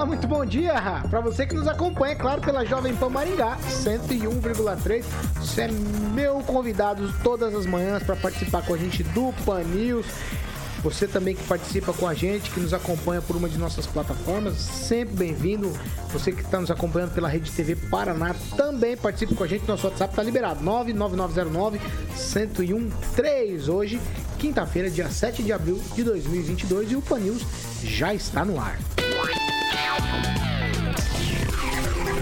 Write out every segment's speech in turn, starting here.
Olá, muito bom dia para você que nos acompanha, claro, pela Jovem Pan Maringá 101,3. Você é meu convidado todas as manhãs para participar com a gente do Pan News. Você também que participa com a gente, que nos acompanha por uma de nossas plataformas, sempre bem-vindo. Você que está nos acompanhando pela Rede TV Paraná, também participe com a gente. Nosso WhatsApp está liberado, 99909-1013. Hoje, quinta-feira, dia 7 de abril de 2022 e o Pan News já está no ar.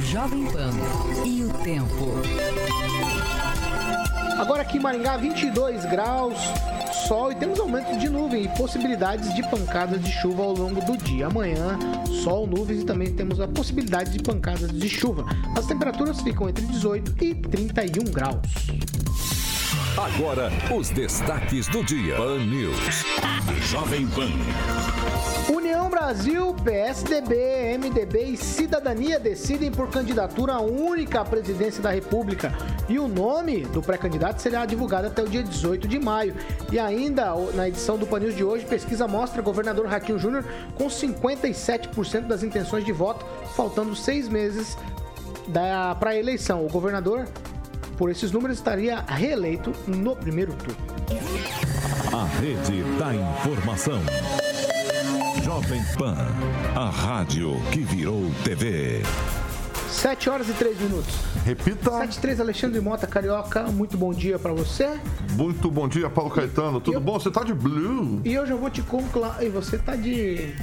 Jovem Pan e o tempo. Agora aqui em Maringá, 22 graus, sol e temos aumento de nuvem e possibilidades de pancadas de chuva ao longo do dia. Amanhã, sol, nuvens e também temos a possibilidade de pancadas de chuva. As temperaturas ficam entre 18 e 31 graus. Agora, os destaques do dia. Pan News. Jovem Pan. União Brasil, PSDB, MDB e Cidadania decidem por candidatura única à presidência da República. E o nome do pré-candidato será divulgado até o dia 18 de maio. E ainda, na edição do Panils de hoje, pesquisa mostra governador Raquel Júnior com 57% das intenções de voto, faltando seis meses para a eleição. O governador, por esses números, estaria reeleito no primeiro turno. A rede da informação. Jovem Pan, a rádio que virou TV. 7 horas e 3 minutos. Repita. 7 e 3, Alexandre Mota, Carioca. Muito bom dia para você. Muito bom dia, Paulo Caetano. Tudo eu... bom? Você tá de blue. E hoje eu vou te conclamar. E você tá de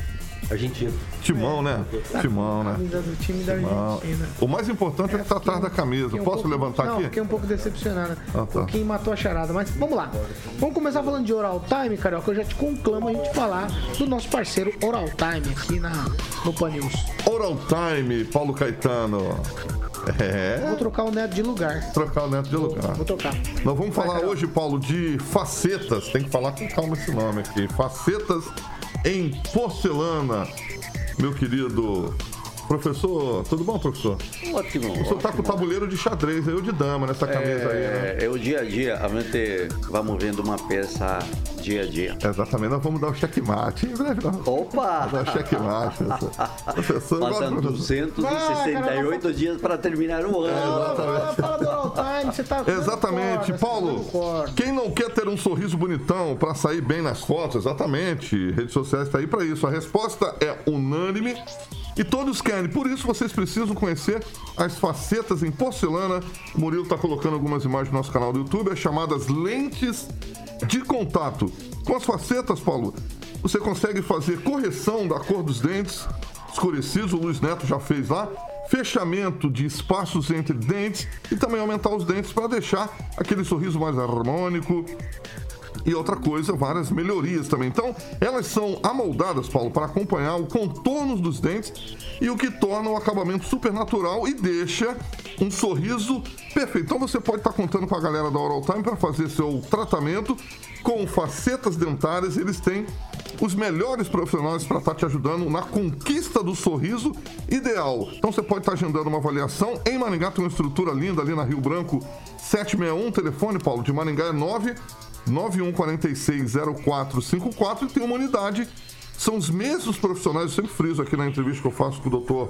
Argentina. Timão, né? Tá Timão, né? Do time da Timão. Argentina. O mais importante é, É, tratar fiquei- da camisa. um Posso pouco- levantar Não, aqui? fiquei um pouco decepcionado. Ah, tá. Um pouquinho matou a charada. Mas vamos lá. Vamos começar falando de Oral Time, Carioca. Eu já te conclamo a gente falar do nosso parceiro Oral Time aqui na, no Pan News. Oral Time, Paulo Caetano. É. Vou trocar o Neto de lugar. Trocar o neto de lugar. Vou trocar. Nós vamos falar Carol. hoje, Paulo, de facetas. Tem que falar com calma esse nome aqui. Facetas em porcelana. Meu querido professor, tudo bom, professor? Ótimo. O senhor tá com o tabuleiro de xadrez, eu de dama nessa camisa aí, né? É, é o dia a dia, a gente vamos vendo uma peça dia a dia. Exatamente, nós vamos dar o checkmate. Em breve nós vamos Opa! dar o checkmate, professor. Professor, eu gosto Faltam do professor. 268 dias para terminar o ano. Do Oral Time, você tá. dando Exatamente, corda, tá Paulo. corda. Quem não quer ter um sorriso bonitão para sair bem nas fotos? Exatamente. Redes sociais está aí para isso. A resposta é unânime e todos querem. Por isso vocês precisam conhecer as facetas em porcelana. O Murilo está colocando algumas imagens no nosso canal do YouTube, as chamadas lentes de contato. Com as facetas, Paulo, você consegue fazer correção da cor dos dentes escurecidos, o Luiz Neto já fez lá. Fechamento de espaços entre dentes e também aumentar os dentes para deixar aquele sorriso mais harmônico. E outra coisa, várias melhorias também. Então, elas são amoldadas, Paulo, para acompanhar o contorno dos dentes e o que torna o acabamento super natural e deixa um sorriso perfeito. Então, você pode estar contando com a galera da Oral Time para fazer seu tratamento com facetas dentárias. Eles têm os melhores profissionais para estar te ajudando na conquista do sorriso ideal. Então, você pode estar agendando uma avaliação. Em Maringá tem uma estrutura linda ali na Rio Branco 761. Telefone, Paulo, de Maringá é 9 91460454 e tem uma unidade. São os mesmos profissionais, eu sempre friso aqui na entrevista que eu faço com o doutor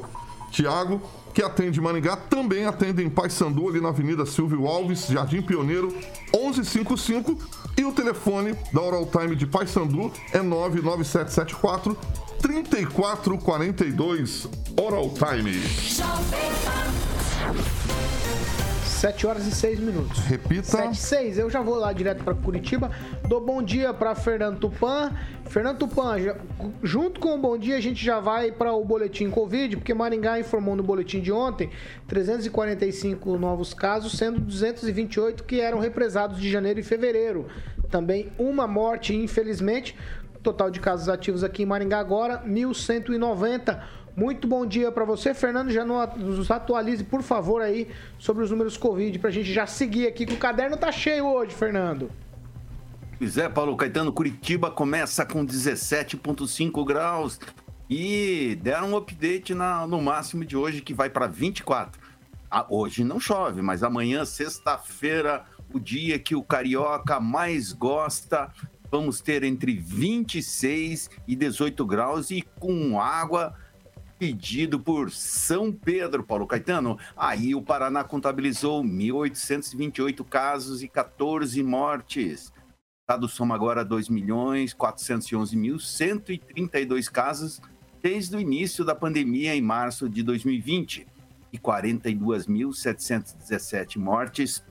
Tiago, que atende Maringá, também atende em Paysandu, ali na Avenida Silvio Alves, Jardim Pioneiro, 1155. E o telefone da Oral Time de Paysandu é 99774 3442 Oral Time. 7 horas e 6 minutos. Repita. 7 e 6. Eu já vou lá direto para Curitiba. Dou bom dia para Fernando Tupan. Fernando Tupan, já- junto com o bom dia, a gente já vai para o boletim Covid, porque Maringá informou no boletim de ontem 345 novos casos, sendo 228 que eram represados de janeiro e fevereiro. Também uma morte, infelizmente. Total de casos ativos aqui em Maringá agora, 1.190. Muito bom dia para você, Fernando. Já nos atualize, por favor, aí sobre os números Covid, para a gente já seguir aqui, que o caderno tá cheio hoje, Fernando. Pois é, Paulo Caetano, Curitiba começa com 17,5 graus e deram um update na, no máximo de hoje que vai para 24. Ah, hoje não chove, mas amanhã, sexta-feira, o dia que o carioca mais gosta, vamos ter entre 26 e 18 graus e com água pedido por São Pedro, Paulo Caetano. Aí o Paraná contabilizou 1.828 casos e 14 mortes. O estado soma agora 2.411.132 casos desde o início da pandemia em março de 2020 e 42.717 mortes.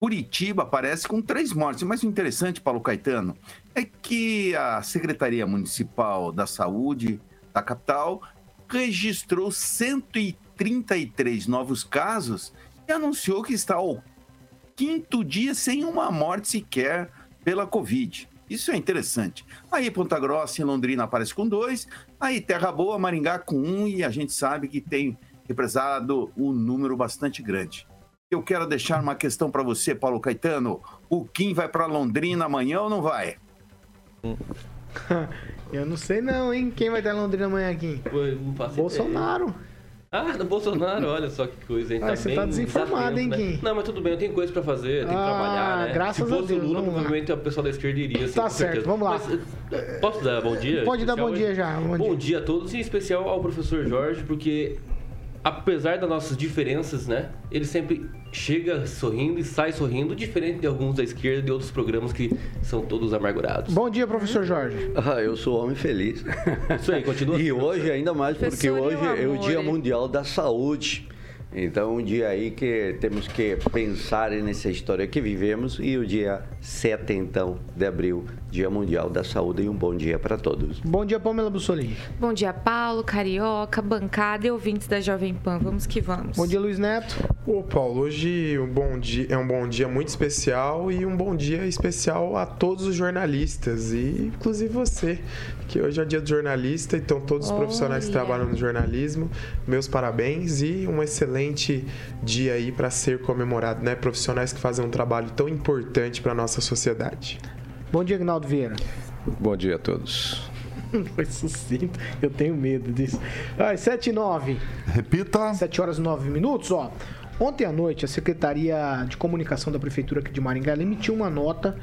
Curitiba aparece com três mortes, mas o interessante, Paulo Caetano, é que a Secretaria Municipal da Saúde da capital registrou 133 novos casos e anunciou que está ao quinto dia sem uma morte sequer pela Covid. Isso é interessante. Aí Ponta Grossa e Londrina aparece com dois, aí Terra Boa, Maringá com um, e a gente sabe que tem represado um número bastante grande. Eu quero deixar uma questão para você, Paulo Caetano. O Kim vai para Londrina amanhã ou não vai? Eu não sei não, hein? Quem vai dar Londrina amanhã aqui? não faço Bolsonaro. Ideia. Ah, do Bolsonaro, olha só que coisa, hein? Ah, tá você tá desinformado, hein, Kim? Né? Não, mas tudo bem, eu tenho coisa pra fazer, eu tenho ah, que trabalhar, né? Graças Se fosse a Deus, o Lula, provavelmente o pessoal da esquerda iria, assim, Tá certo, certeza. vamos lá. Mas, posso dar bom dia? Pode dar bom hoje? dia já. Bom, bom dia. dia a todos, e em especial ao professor Jorge, porque apesar das nossas diferenças, né? Ele sempre chega sorrindo e sai sorrindo, diferente de alguns da esquerda e de outros programas que são todos amargurados. Bom dia, professor Jorge. Ah, eu sou homem feliz. Isso aí, continua. e hoje, ainda mais, porque hoje é o Dia Mundial da Saúde. Então, um dia aí que temos que pensar nessa história que vivemos e o dia 7, então, de abril, Dia Mundial da Saúde e um bom dia para todos. Bom dia, Pamela Bussolini. Bom dia, Paulo, Carioca, bancada e ouvintes da Jovem Pan. Vamos que vamos. Bom dia, Luiz Neto. Ô, Paulo, hoje um bom dia, é um bom dia muito especial e um bom dia especial a todos os jornalistas e inclusive você, que hoje é o dia do jornalista, então todos os profissionais que trabalham no jornalismo, meus parabéns e um excelente dia aí para ser comemorado, né? Profissionais que fazem um trabalho tão importante para nossa sociedade. Bom dia, Agnaldo Vieira. Bom dia a todos. Foi sucinto. Eu tenho medo disso. Ai, 7 e 9. Repita. 7 horas e 9 minutos, ó. Ontem à noite, a Secretaria de Comunicação da Prefeitura aqui de Maringá emitiu uma nota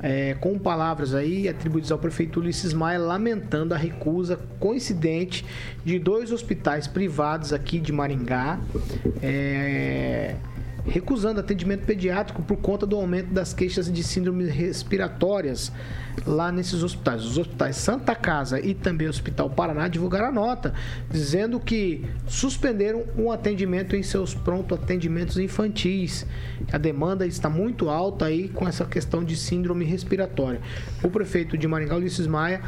é, com palavras aí atribuídas ao prefeito Ulisses Maia, lamentando a recusa coincidente de dois hospitais privados aqui de Maringá. É, recusando atendimento pediátrico por conta do aumento das queixas de síndromes respiratórias lá nesses hospitais. Os hospitais Santa Casa e também o Hospital Paraná divulgaram a nota dizendo que suspenderam o um atendimento em seus pronto atendimentos infantis. A demanda está muito alta aí com essa questão de síndrome respiratória. O prefeito de Maringá, Ulisses Maia,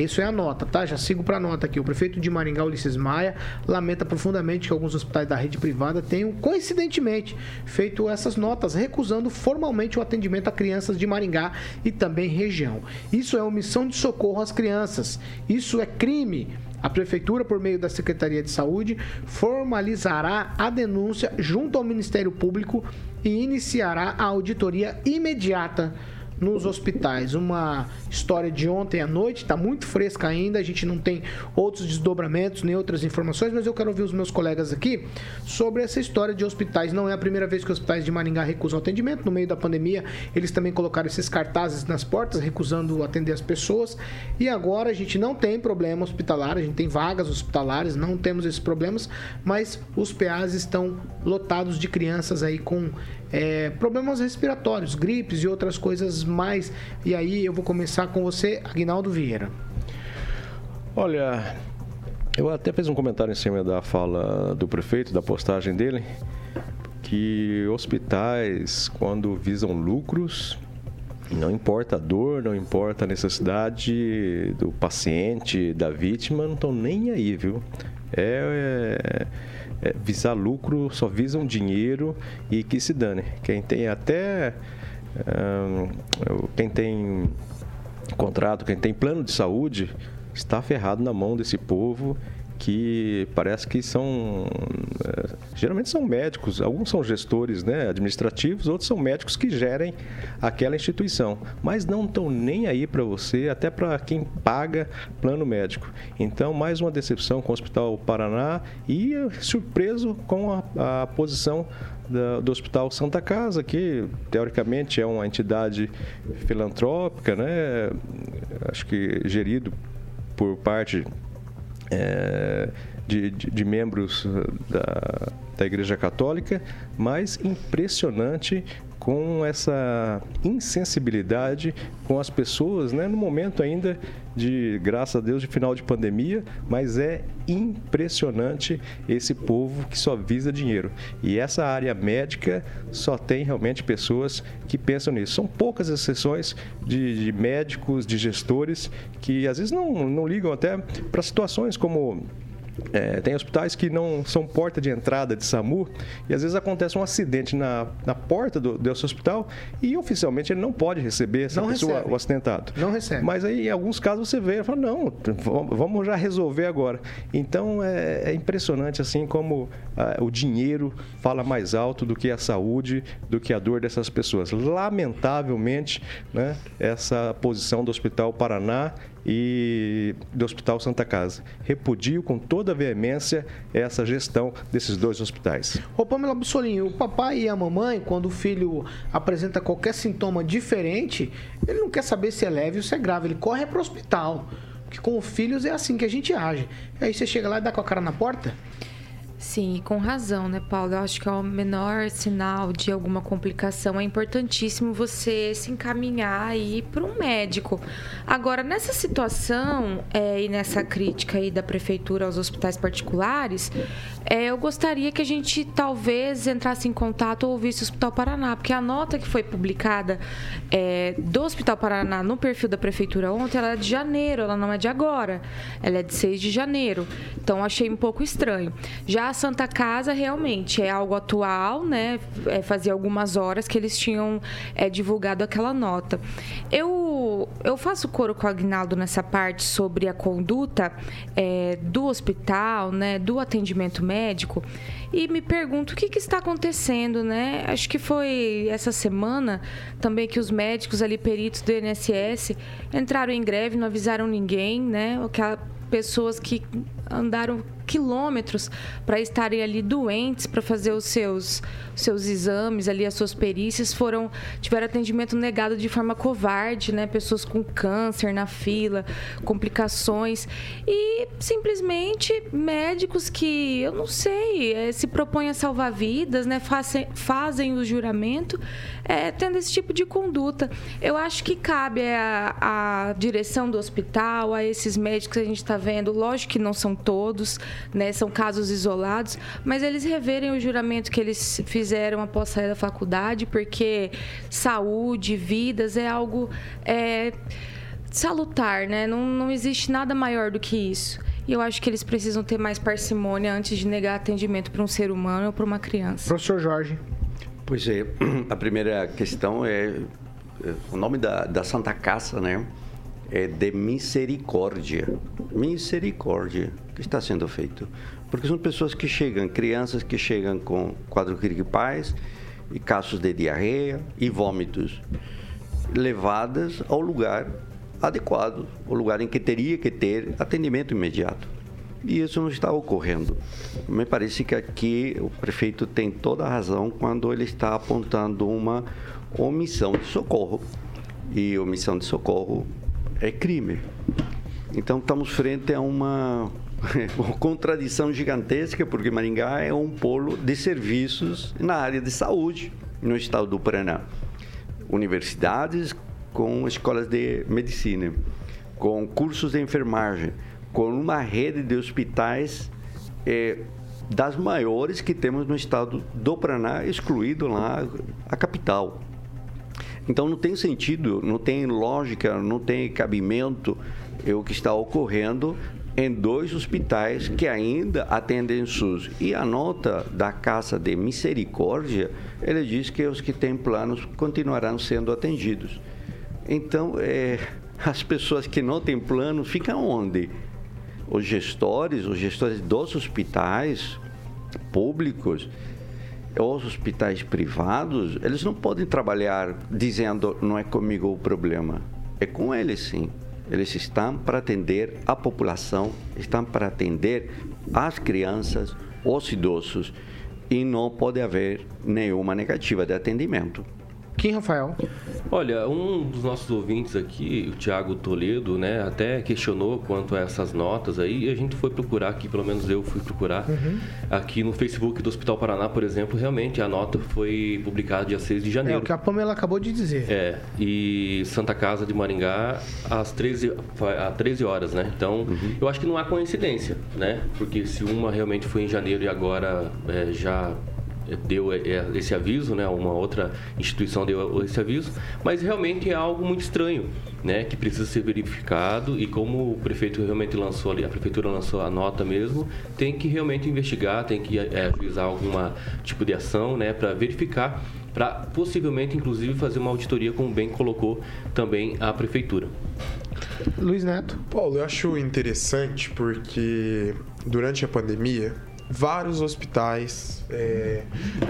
isso é a nota, tá? Já sigo para a nota aqui. O prefeito de Maringá, Ulisses Maia, lamenta profundamente que alguns hospitais da rede privada tenham, coincidentemente, feito essas notas, recusando formalmente o atendimento a crianças de Maringá e também região. Isso é omissão de socorro às crianças. Isso é crime. A Prefeitura, por meio da Secretaria de Saúde, formalizará a denúncia junto ao Ministério Público e iniciará a auditoria imediata nos hospitais. Uma história de ontem à noite, está muito fresca ainda, a gente não tem outros desdobramentos nem outras informações, mas eu quero ouvir os meus colegas aqui sobre essa história de hospitais. Não é a primeira vez que os hospitais de Maringá recusam atendimento. No meio da pandemia, eles também colocaram esses cartazes nas portas, recusando atender as pessoas. E agora a gente não tem problema hospitalar, a gente tem vagas hospitalares, não temos esses problemas, mas os PAs estão lotados de crianças aí com é, problemas respiratórios, gripes e outras coisas mais. E aí eu vou começar com você, Aguinaldo Vieira. Olha, eu até fiz um comentário em cima da fala do prefeito, da postagem dele, que hospitais, quando visam lucros, não importa a dor, não importa a necessidade do paciente, da vítima, não estão nem aí, viu? É, é é, visar lucro, só visam dinheiro e que se dane. Quem tem até. Um, quem tem contrato, quem tem plano de saúde, está ferrado na mão desse povo que parece que são é, geralmente são médicos, alguns são gestores, né, administrativos, outros são médicos que gerem aquela instituição, mas não estão nem aí para você, até para quem paga plano médico. Então, mais uma decepção com o Hospital Paraná e surpreso com a, a posição do Hospital Santa Casa, que teoricamente é uma entidade filantrópica, né? Acho que gerido por parte é, de, de, de, membros da, da Igreja Católica, mas impressionante com essa insensibilidade com as pessoas, né, no momento ainda de, graças a Deus, de final de pandemia, mas é impressionante esse povo que só visa dinheiro. E essa área médica só tem realmente pessoas que pensam nisso. São poucas exceções de, de médicos, de gestores que às vezes não, não ligam até para situações como é, tem hospitais que não são porta de entrada de SAMU e às vezes acontece um acidente na, na porta do, desse hospital e oficialmente ele não pode receber essa não pessoa, recebe. o acidentado. Não recebe. Mas aí em alguns casos você vê e fala, não, vamos já resolver agora. Então é, é impressionante assim como ah, o dinheiro fala mais alto do que a saúde, do que a dor dessas pessoas. Lamentavelmente, né, essa posição do Hospital Paraná e do Hospital Santa Casa. Repudio com toda a veemência essa gestão desses dois hospitais. Ô Pamela Bussolinho, o papai e a mamãe, quando o filho apresenta qualquer sintoma diferente, ele não quer saber se é leve ou se é grave, ele corre para o hospital. Porque com os filhos é assim que a gente age. Aí você chega lá e dá com a cara na porta? Sim, com razão, né, Paulo? Eu acho que é o menor sinal de alguma complicação. É importantíssimo você se encaminhar aí para um médico. Agora, nessa situação é, e nessa crítica aí da prefeitura aos hospitais particulares, é, eu gostaria que a gente talvez entrasse em contato ou ouvisse o Hospital Paraná, porque a nota que foi publicada é, do Hospital Paraná no perfil da prefeitura ontem, ela é de janeiro, ela não é de agora. Ela é de 6 de janeiro. Então, achei um pouco estranho. Já a Santa Casa realmente é algo atual, né? É, fazia algumas horas que eles tinham é, divulgado aquela nota. Eu, eu faço coro com o Agnaldo nessa parte sobre a conduta é, do hospital, né? Do atendimento médico e me pergunto o que, que, está acontecendo, né? Acho que foi essa semana também que os médicos ali, peritos do INSS, entraram em greve, não avisaram ninguém, né? Aquela pessoas que andaram quilômetros para estarem ali doentes para fazer os seus seus exames ali as suas perícias foram tiveram atendimento negado de forma covarde né? Pessoas com câncer na fila complicações. E simplesmente médicos que eu não sei é, se propõem a salvar vidas né? Fazem fazem o juramento é, tendo esse tipo de conduta. Eu acho que cabe a direção do hospital a esses médicos que a gente está vendo. Lógico que não são todos né? São casos isolados, mas eles reverem o juramento que eles fizeram após sair da faculdade, porque saúde, vidas é algo é, salutar, né? Não, não existe nada maior do que isso. E eu acho que eles precisam ter mais parcimônia antes de negar atendimento para um ser humano ou para uma criança. Professor Jorge. Pois é, a primeira questão é, é o nome da, da Santa Casa, né? É de misericórdia. Misericórdia que está sendo feito. Porque são pessoas que chegam, crianças que chegam com quadro gripais e casos de diarreia e vômitos, levadas ao lugar adequado, o lugar em que teria que ter atendimento imediato. E isso não está ocorrendo. Me parece que aqui o prefeito tem toda a razão quando ele está apontando uma omissão de socorro. E omissão de socorro é crime. Então estamos frente a uma contradição gigantesca, porque Maringá é um polo de serviços na área de saúde no estado do Paraná. Universidades com escolas de medicina, com cursos de enfermagem, com uma rede de hospitais é, das maiores que temos no estado do Paraná, excluído lá a capital. Então não tem sentido, não tem lógica, não tem cabimento é o que está ocorrendo em dois hospitais que ainda atendem SUS. E a nota da Casa de Misericórdia, ele diz que os que têm planos continuarão sendo atendidos. Então, é, as pessoas que não têm plano ficam onde? Os gestores, os gestores dos hospitais públicos, os hospitais privados, eles não podem trabalhar dizendo não é comigo o problema. É com eles sim. Eles estão para atender a população, estão para atender as crianças, os idosos e não pode haver nenhuma negativa de atendimento. Kim Rafael. Olha, um dos nossos ouvintes aqui, o Tiago Toledo, né, até questionou quanto a essas notas aí, e a gente foi procurar aqui, pelo menos eu fui procurar, uhum. aqui no Facebook do Hospital Paraná, por exemplo, realmente a nota foi publicada dia 6 de janeiro. É o que a Pamela acabou de dizer. É, e Santa Casa de Maringá às 13, às 13 horas, né? Então, uhum. eu acho que não há coincidência, né? Porque se uma realmente foi em janeiro e agora é, já deu esse aviso, né? Uma outra instituição deu esse aviso, mas realmente é algo muito estranho, né? Que precisa ser verificado e como o prefeito realmente lançou ali, a prefeitura lançou a nota mesmo, tem que realmente investigar, tem que é, ajuizar alguma tipo de ação, né? Para verificar, para possivelmente, inclusive, fazer uma auditoria, como bem colocou também a prefeitura. Luiz Neto. Paulo, eu acho interessante porque durante a pandemia vários hospitais é,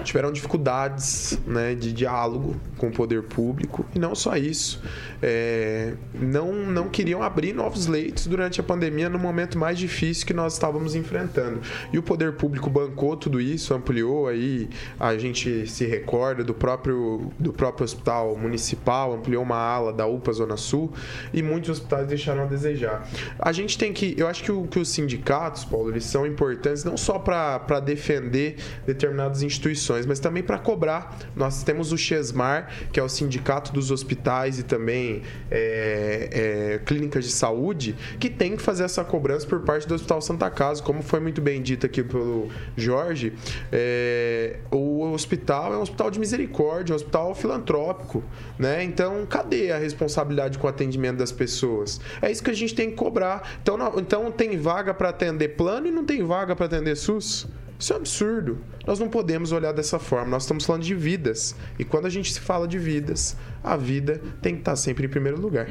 tiveram dificuldades né, de diálogo com o poder público e não só isso, é, não, não queriam abrir novos leitos durante a pandemia no momento mais difícil que nós estávamos enfrentando. E o poder público bancou tudo isso, ampliou aí, a gente se recorda do próprio, do próprio hospital municipal, ampliou uma ala da UPA Zona Sul e muitos hospitais deixaram a desejar. A gente tem que, eu acho que, o, que os sindicatos, Paulo, eles são importantes não só para defender determinadas instituições, mas também para cobrar. Nós temos o Chesmar, que é o Sindicato dos Hospitais e também é, é, Clínicas de Saúde, que tem que fazer essa cobrança por parte do Hospital Santa Casa, como foi muito bem dito aqui pelo Jorge. É, o hospital é um hospital de misericórdia, um hospital filantrópico, né? Então, cadê a responsabilidade com o atendimento das pessoas? É isso que a gente tem que cobrar. Então, não, então tem vaga para atender plano e não tem vaga para atender SUS? Isso é um absurdo. Nós não podemos olhar dessa forma. Nós estamos falando de vidas. E quando a gente se fala de vidas, a vida tem que estar sempre em primeiro lugar.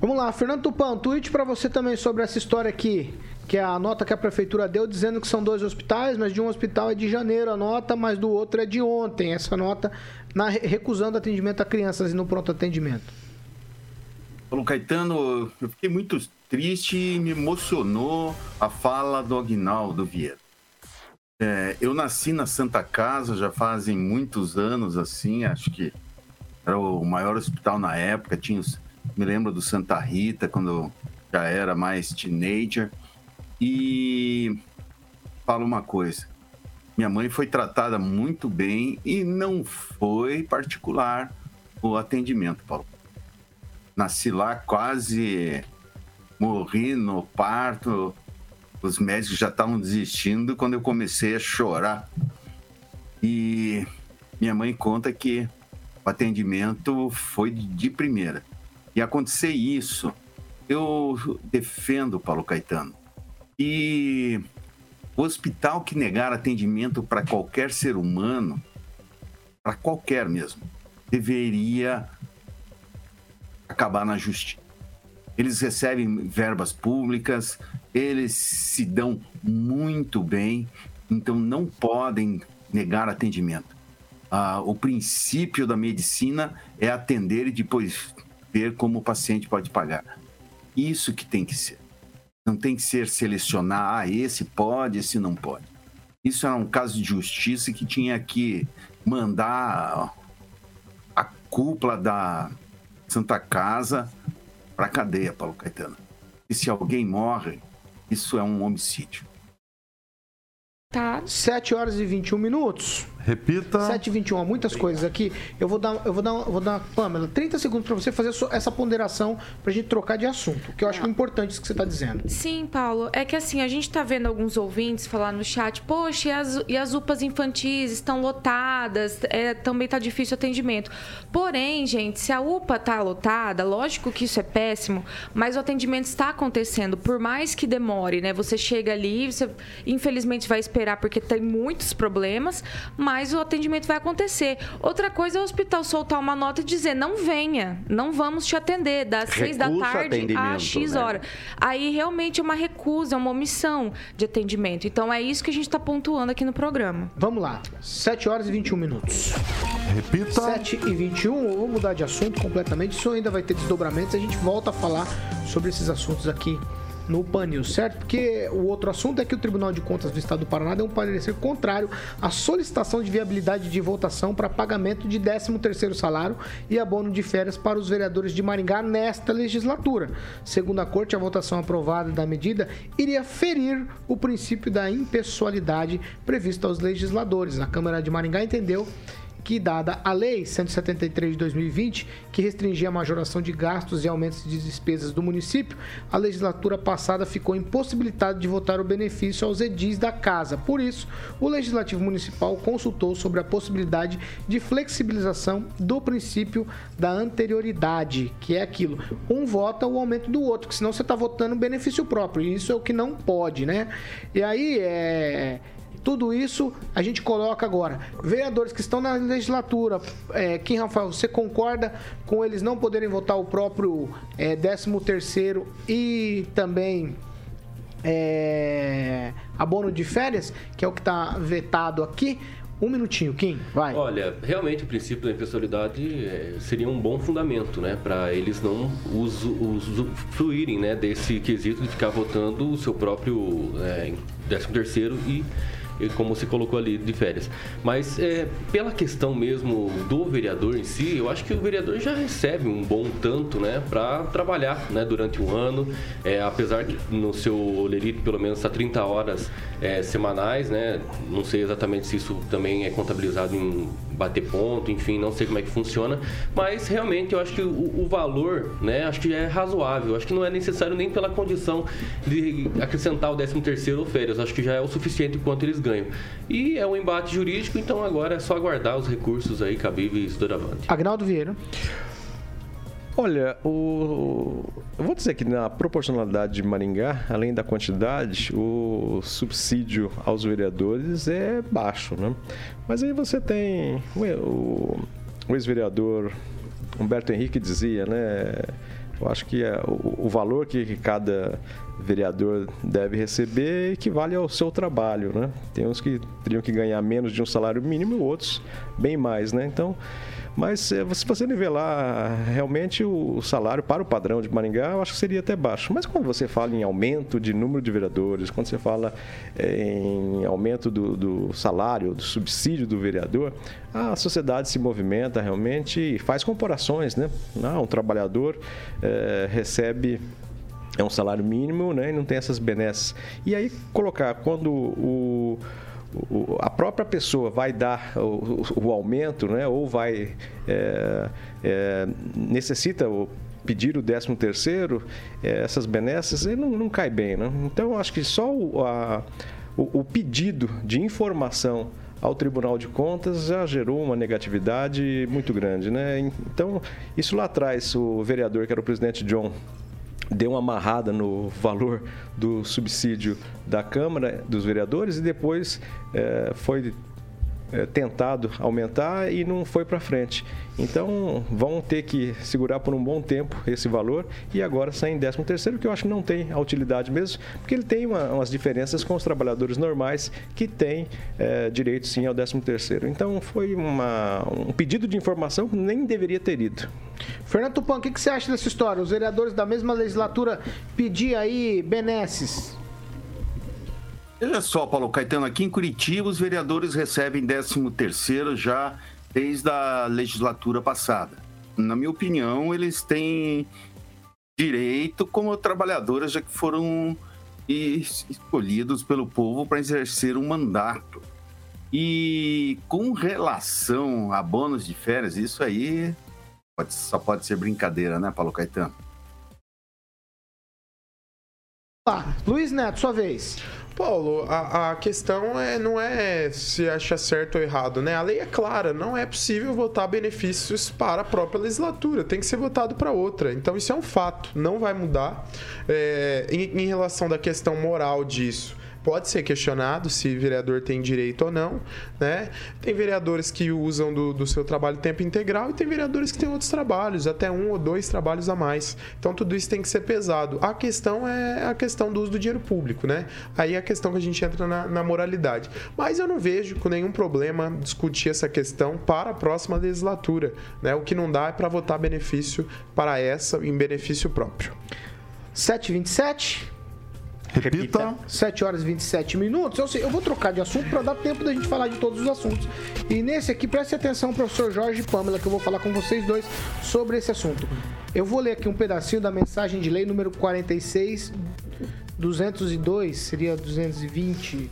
Vamos lá, Fernando Tupan, um tweet para você também sobre essa história aqui, que é a nota que a prefeitura deu dizendo que são dois hospitais, mas de um hospital é de janeiro a nota, mas do outro é de ontem. Essa nota na, recusando atendimento a crianças e no pronto atendimento. Paulo Caetano, eu fiquei muito triste e me emocionou a fala do Agnaldo Vieira. É, eu nasci na Santa Casa já fazem muitos anos, assim, acho que era o maior hospital na época. Tinha os, me lembro do Santa Rita, quando já era mais teenager. E falo uma coisa: minha mãe foi tratada muito bem e não foi particular o atendimento, Paulo. Nasci lá, quase morri no parto, os médicos já estavam desistindo quando eu comecei a chorar. E minha mãe conta que o atendimento foi de primeira. E acontecer isso, eu defendo Paulo Caetano. E o hospital que negar atendimento para qualquer ser humano, para qualquer mesmo, deveria acabar na justiça. Eles recebem verbas públicas, eles se dão muito bem, então não podem negar atendimento. Ah, o princípio da medicina é atender e depois ver como o paciente pode pagar. Isso que tem que ser. Não tem que ser selecionar, ah, esse pode, esse não pode. Isso era um caso de justiça que tinha que mandar a cúpula da Santa Casa para cadeia, Paulo Caetano. E se alguém morre, isso é um homicídio. Tá. 7 horas e 21 minutos. Repita. 7h21, muitas Obrigado. coisas aqui. Eu vou dar, eu vou dar, eu vou dar, Pamela, 30 segundos para você fazer essa ponderação pra gente trocar de assunto, que eu acho é importante isso que você tá dizendo. Sim, Paulo. É que assim, a gente tá vendo alguns ouvintes falar no chat, poxa, e as, e as UPAs infantis estão lotadas, é, também tá difícil o atendimento. Porém, gente, se a UPA tá lotada, lógico que isso é péssimo, mas o atendimento está acontecendo, por mais que demore, né? Você chega ali, você infelizmente vai esperar porque tem muitos problemas, mas mais o atendimento vai acontecer. Outra coisa é o hospital soltar uma nota e dizer: não venha, não vamos te atender, das seis da tarde a X né? hora. Aí realmente é uma recusa, é uma omissão de atendimento. Então é isso que a gente está pontuando aqui no programa. Vamos lá, 7 horas e 21 minutos. Repita. 7 e 21, vou mudar de assunto completamente. Isso ainda vai ter desdobramentos. A gente volta a falar sobre esses assuntos aqui no PANIL, certo? Porque o outro assunto é que o Tribunal de Contas do Estado do Paraná deu um parecer contrário à solicitação de viabilidade de votação para pagamento de 13º salário e abono de férias para os vereadores de Maringá nesta legislatura. Segundo a Corte, a votação aprovada da medida iria ferir o princípio da impessoalidade previsto aos legisladores. A Câmara de Maringá entendeu que, dada a Lei 173 de 2020, que restringia a majoração de gastos e aumentos de despesas do município, a legislatura passada ficou impossibilitada de votar o benefício aos edis da casa. Por isso, o Legislativo Municipal consultou sobre a possibilidade de flexibilização do princípio da anterioridade, que é aquilo. Um vota o aumento do outro, que senão você está votando benefício próprio, e isso é o que não pode, né? E aí, é tudo isso a gente coloca agora. Vereadores que estão na legislatura, é, Kim Rafael, você concorda com eles não poderem votar o próprio é, 13 e também é, abono de férias, que é o que está vetado aqui? Um minutinho, Kim, vai. Olha, realmente o princípio da impessoalidade é, seria um bom fundamento, né? Para eles não usufruírem né, desse quesito de ficar votando o seu próprio é, 13 terceiro e como se colocou ali, de férias. Mas é, pela questão mesmo do vereador em si, eu acho que o vereador já recebe um bom tanto, né, para trabalhar, né, durante o ano, é, apesar de no seu olerite pelo menos está 30 horas é, semanais, né, não sei exatamente se isso também é contabilizado em bater ponto, enfim, não sei como é que funciona, mas realmente eu acho que o, o valor, né, acho que é razoável, acho que não é necessário nem pela condição de acrescentar o 13 terceiro ou férias, acho que já é o suficiente quanto eles ganham. E é um embate jurídico, então agora é só aguardar os recursos aí cabíveis do Davante. Agnaldo Vieira. Olha, o... eu vou dizer que na proporcionalidade de Maringá, além da quantidade, o subsídio aos vereadores é baixo, né? Mas aí você tem o, o ex-vereador Humberto Henrique dizia, né? Eu acho que é o, o valor que cada vereador deve receber equivale ao seu trabalho, né? Tem uns que teriam que ganhar menos de um salário mínimo e outros bem mais, né? Então, mas eh, se você nivelar realmente o salário para o padrão de Maringá, eu acho que seria até baixo. Mas quando você fala em aumento de número de vereadores, quando você fala eh, em aumento do, do salário, do subsídio do vereador, a sociedade se movimenta realmente e faz comparações, né? Ah, um trabalhador é, recebe é um salário mínimo, né? E não tem essas benesses. E aí colocar quando o a própria pessoa vai dar o, o aumento, né, ou vai é, é, necessita pedir o 13 terceiro, é, essas benesses, não, não cai bem, né? Então acho que só o, a, o, o pedido de informação ao Tribunal de Contas já gerou uma negatividade muito grande, né? Então isso lá atrás o vereador que era o presidente John deu uma amarrada no valor do subsídio da Câmara dos Vereadores e depois é, foi é, tentado aumentar e não foi para frente. Então vão ter que segurar por um bom tempo esse valor e agora sair em 13 terceiro, que eu acho que não tem a utilidade mesmo, porque ele tem uma, umas diferenças com os trabalhadores normais que têm é, direito sim ao 13 terceiro. Então foi uma, um pedido de informação que nem deveria ter ido. Fernando Tupan, o que, que você acha dessa história? Os vereadores da mesma legislatura pedir aí benesses Olha só, Paulo Caetano, aqui em Curitiba os vereadores recebem 13 terceiro já desde a legislatura passada. Na minha opinião, eles têm direito como trabalhadores, já que foram escolhidos pelo povo para exercer um mandato. E com relação a bônus de férias, isso aí pode, só pode ser brincadeira, né, Paulo Caetano? Tá, Luiz Neto, sua vez. Paulo, a, a questão é, não é se acha certo ou errado, né? A lei é clara, não é possível votar benefícios para a própria legislatura, tem que ser votado para outra. Então isso é um fato, não vai mudar. É, em, em relação da questão moral disso, pode ser questionado se vereador tem direito ou não, né? Tem vereadores que usam do, do seu trabalho tempo integral e tem vereadores que têm outros trabalhos, até um ou dois trabalhos a mais. Então tudo isso tem que ser pesado. A questão é a questão do uso do dinheiro público, né? Aí é a questão que a gente entra na, na moralidade. Mas eu não vejo com nenhum problema discutir essa questão para a próxima legislatura, né? O que não dá é para votar benefício para essa em benefício próprio. 727 Repita. 7 horas e 27 minutos. Eu, sei, eu vou trocar de assunto para dar tempo da gente falar de todos os assuntos. E nesse aqui, preste atenção, professor Jorge Pamela, que eu vou falar com vocês dois sobre esse assunto. Eu vou ler aqui um pedacinho da mensagem de lei número 46, 202, seria 220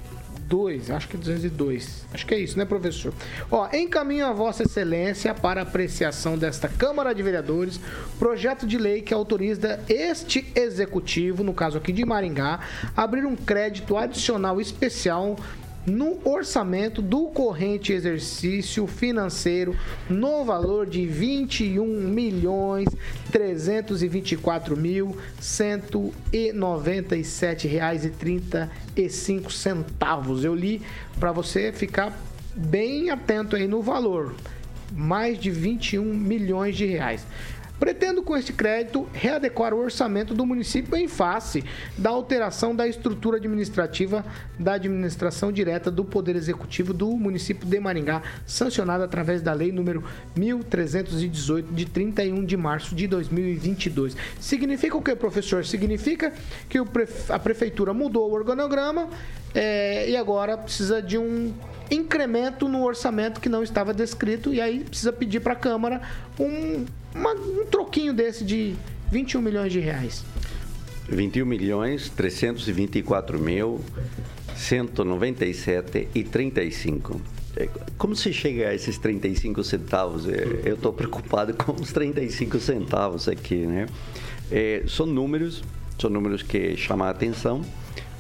202, acho que 202. Acho que é isso, né, professor? Ó, encaminho a Vossa Excelência para apreciação desta Câmara de Vereadores projeto de lei que autoriza este executivo, no caso aqui de Maringá, abrir um crédito adicional especial no orçamento do corrente exercício financeiro no valor de 21 milhões 324 mil 197 reais e 35 centavos. Eu li para você ficar bem atento aí no valor. Mais de 21 milhões de reais. Pretendo com este crédito readequar o orçamento do município em face da alteração da estrutura administrativa da administração direta do Poder Executivo do município de Maringá, sancionada através da lei número 1318 de 31 de março de 2022. Significa o que, professor? Significa que a prefeitura mudou o organograma é, e agora precisa de um incremento no orçamento que não estava descrito e aí precisa pedir para a Câmara um, uma, um troquinho desse de 21 milhões de reais. 21 milhões 324 mil 197 e 35. É, como se chega a esses 35 centavos? É, eu estou preocupado com os 35 centavos aqui, né? É, são números, são números que chamam a atenção,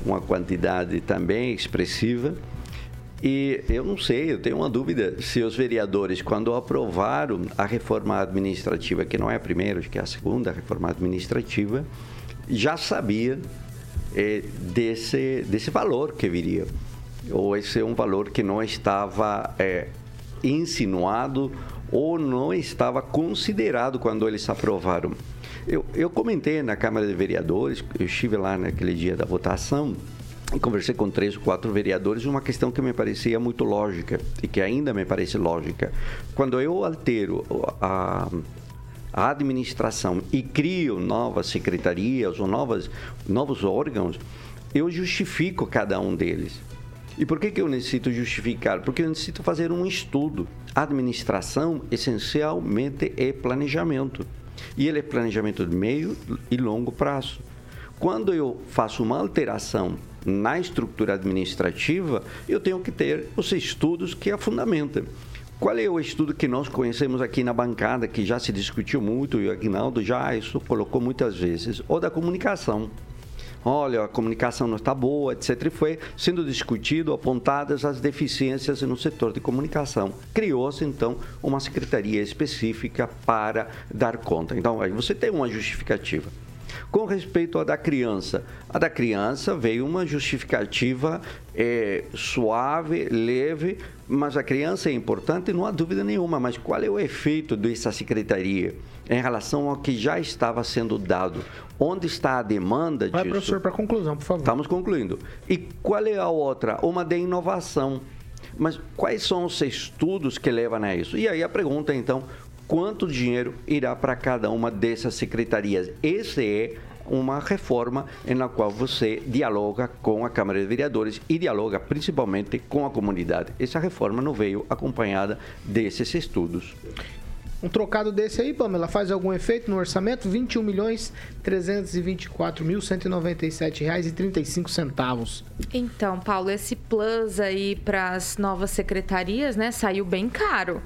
uma quantidade também expressiva. E eu não sei, eu tenho uma dúvida se os vereadores, quando aprovaram a reforma administrativa, que não é a primeira, acho que é a segunda reforma administrativa, já sabia é, desse, desse valor que viria. Ou esse é um valor que não estava é, insinuado ou não estava considerado quando eles aprovaram. Eu, eu comentei na Câmara de Vereadores, eu estive lá naquele dia da votação, e conversei com três ou quatro vereadores uma questão que me parecia muito lógica e que ainda me parece lógica. Quando eu altero a, a administração e crio novas secretarias ou novas, novos órgãos, eu justifico cada um deles. E por que, que eu necessito justificar? Porque eu necessito fazer um estudo. Administração, essencialmente, é planejamento. E ele é planejamento de meio e longo prazo. Quando eu faço uma alteração na estrutura administrativa, eu tenho que ter os estudos que a fundamentam. Qual é o estudo que nós conhecemos aqui na bancada, que já se discutiu muito, e o Agnaldo já isso colocou muitas vezes, ou da comunicação. Olha, a comunicação não está boa, etc. E foi sendo discutido, apontadas as deficiências no setor de comunicação. Criou-se, então, uma secretaria específica para dar conta. Então, aí você tem uma justificativa. Com respeito à da criança, a da criança veio uma justificativa é, suave, leve, mas a criança é importante, não há dúvida nenhuma. Mas qual é o efeito dessa secretaria em relação ao que já estava sendo dado? Onde está a demanda Vai, disso? professor, para conclusão, por favor. Estamos concluindo. E qual é a outra? Uma de inovação. Mas quais são os estudos que levam a isso? E aí a pergunta, então, quanto dinheiro irá para cada uma dessas secretarias. Essa é uma reforma na qual você dialoga com a Câmara de Vereadores e dialoga principalmente com a comunidade. Essa reforma não veio acompanhada desses estudos. Um trocado desse aí, Pamela, faz algum efeito no orçamento? 21 milhões 324 mil 197 reais e 35 centavos. Então, Paulo, esse plus aí para as novas secretarias, né, saiu bem caro.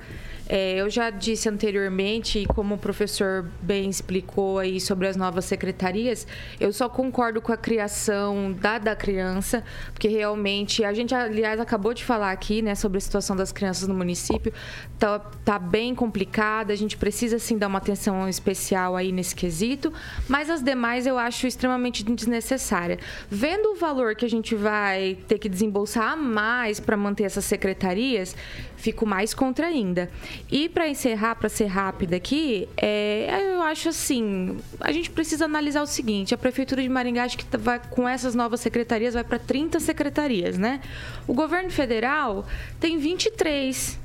É, eu já disse anteriormente, e como o professor bem explicou aí sobre as novas secretarias, eu só concordo com a criação da, da criança, porque realmente, a gente, aliás, acabou de falar aqui, né, sobre a situação das crianças no município, tá, tá bem complicada, a gente precisa, sim, dar uma atenção especial aí nesse quesito, mas as demais eu acho extremamente desnecessária. Vendo o valor que a gente vai ter que desembolsar a mais para manter essas secretarias, fico mais contra ainda. E para encerrar, para ser rápida aqui, é, eu acho assim, a gente precisa analisar o seguinte: a prefeitura de Maringá acho que tá, vai com essas novas secretarias vai para 30 secretarias, né? O governo federal tem 23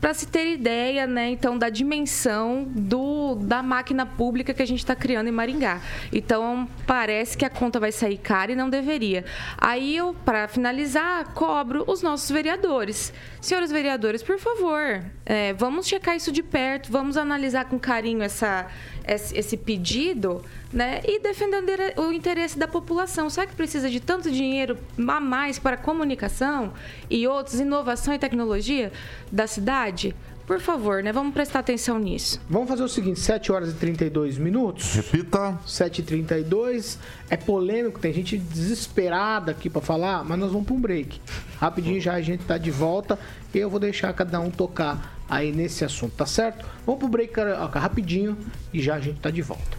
para se ter ideia, né, então, da dimensão do, da máquina pública que a gente está criando em Maringá. Então, parece que a conta vai sair cara e não deveria. Aí eu, para finalizar, cobro os nossos vereadores. Senhores vereadores, por favor, é, vamos checar isso de perto, vamos analisar com carinho essa, esse pedido né, e defendendo o interesse da população. Será que precisa de tanto dinheiro a mais para comunicação e outros, inovação e tecnologia da cidade? Por favor, né? Vamos prestar atenção nisso. Vamos fazer o seguinte: 7 horas e 32 minutos. Repita. 7 e 32 É polêmico, tem gente desesperada aqui para falar, mas nós vamos para um break. Rapidinho já a gente tá de volta e eu vou deixar cada um tocar aí nesse assunto, tá certo? Vamos pro break rapidinho e já a gente tá de volta.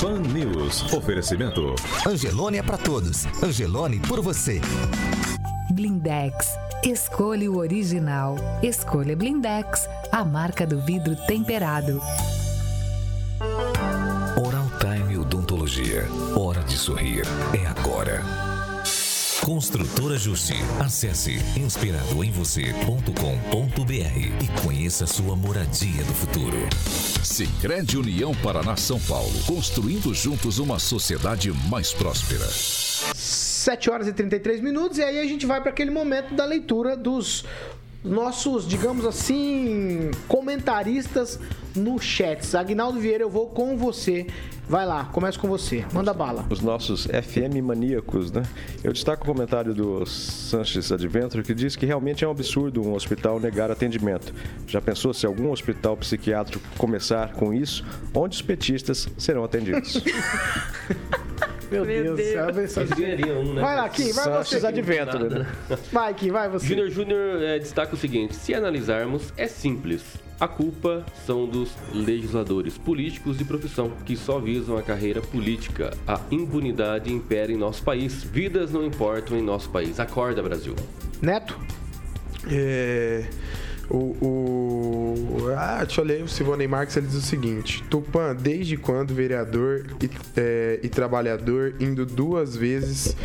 Fan News. Oferecimento. Angelone é para todos. Angelone por você. Blindex. Escolha o original. Escolha Blindex, a marca do vidro temperado. Oral Time Odontologia. Hora de sorrir. É agora. Construtora Justi. Acesse inspiradoemvocê.com.br e conheça sua moradia do futuro. Sicredi União Paraná São Paulo, construindo juntos uma sociedade mais próspera. 7 horas e 33 minutos e aí a gente vai para aquele momento da leitura dos nossos, digamos assim, comentaristas no chat. Agnaldo Vieira, eu vou com você Vai lá, começa com você. Manda bala. Os nossos FM maníacos, né? Eu destaco o comentário do Sanches Adventure que diz que realmente é um absurdo um hospital negar atendimento. Já pensou se algum hospital psiquiátrico começar com isso? Onde os petistas serão atendidos? Meu, Meu Deus, Deus. céu. Um, né? Vai lá, Kim, vai Sanches você. Adventure, né? Vai, Kim, vai você. Júnior Júnior é, destaca o seguinte: se analisarmos, é simples a culpa são dos legisladores políticos de profissão que só visam a carreira política. A impunidade impera em nosso país. Vidas não importam em nosso país. Acorda, Brasil. Neto? É. O, o, ah, deixa eu ler, o Silvonei Marques ele diz o seguinte: Tupã, desde quando vereador e, é, e trabalhador indo duas vezes,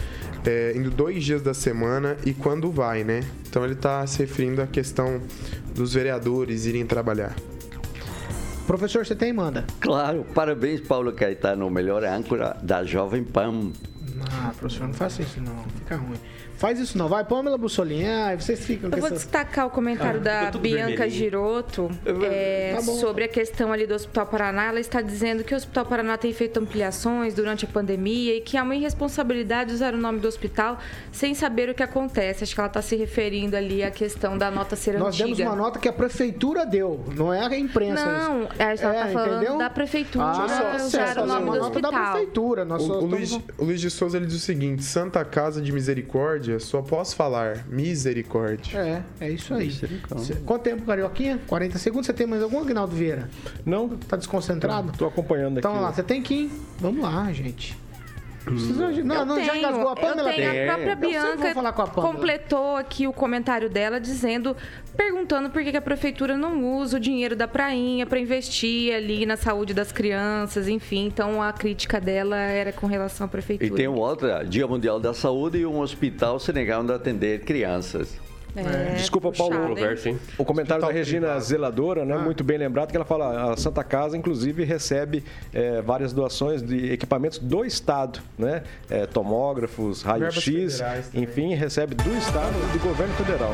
é, indo dois dias da semana e quando vai, né? Então ele está se referindo à questão dos vereadores irem trabalhar. Professor, você tem manda? Claro, parabéns, Paulo Caetano, o melhor âncora da Jovem Pan. Ah, professor, não faça isso não, fica ruim. Faz isso não. Vai, Pamela Bussolinha. Ai, vocês ficam Eu vou essa... destacar o comentário ah, da Bianca Giroto é, tá sobre a questão ali do Hospital Paraná. Ela está dizendo que o Hospital Paraná tem feito ampliações durante a pandemia e que há uma irresponsabilidade usar o nome do hospital sem saber o que acontece. Acho que ela está se referindo ali à questão da nota ser Nós antiga. Nós demos uma nota que a prefeitura deu, não é a imprensa. Não, ela está é, falando entendeu? da prefeitura ah, usar o nome do hospital. Da prefeitura. Nós o, o, Luiz, o Luiz de Souza ele diz o seguinte, Santa Casa de Misericórdia misericórdia, só posso falar misericórdia. É, é isso aí. Quanto tempo, Carioquinha? 40 segundos. Você tem mais algum, Agnaldo Vieira? Não. Tá desconcentrado? Tô acompanhando então, aqui. Então, lá, você tem que ir. Vamos lá, gente. Não, não, já engasgou a Pamela? Eu tenho. A própria Bianca completou aqui o comentário dela dizendo, perguntando por que a prefeitura não usa o dinheiro da prainha para investir ali na saúde das crianças, enfim. Então a crítica dela era com relação à prefeitura. E tem outra, Dia Mundial da Saúde e um hospital se negando a atender crianças. É, Desculpa, Paulo. Hein? O comentário da Regina Zeladora, né? Ah. Muito bem lembrado, que ela fala: a Santa Casa, inclusive, recebe é, várias doações de equipamentos do Estado, né? É, tomógrafos, raio-x, enfim, recebe do Estado e do governo federal.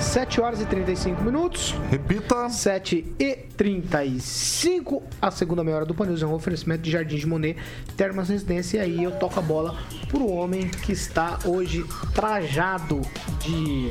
7 horas e 35 minutos. Repita. 7 e 35. A segunda meia hora do Panils é um oferecimento de Jardim de Monet, Termas Residência. E aí eu toco a bola pro homem que está hoje trajado de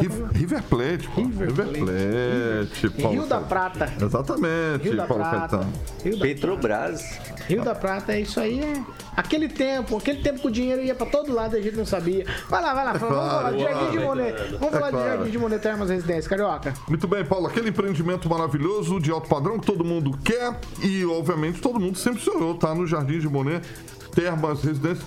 River Plate, pô. River, River Plate, Plate Rio da Prata. Exatamente, Rio da Paulo Prata. Rio da Petrobras. Rio da Prata, é isso aí. É... Aquele tempo, aquele tempo que o dinheiro ia pra todo lado, a gente não sabia. Vai lá, vai lá, vamos falar de Jardim de Monet. Vamos falar de Jardim de Monet Termas Residência, Carioca. Muito bem, Paulo. Aquele empreendimento maravilhoso, de alto padrão, que todo mundo quer e, obviamente, todo mundo sempre sonhou, tá? No Jardim de Monet Termas Residência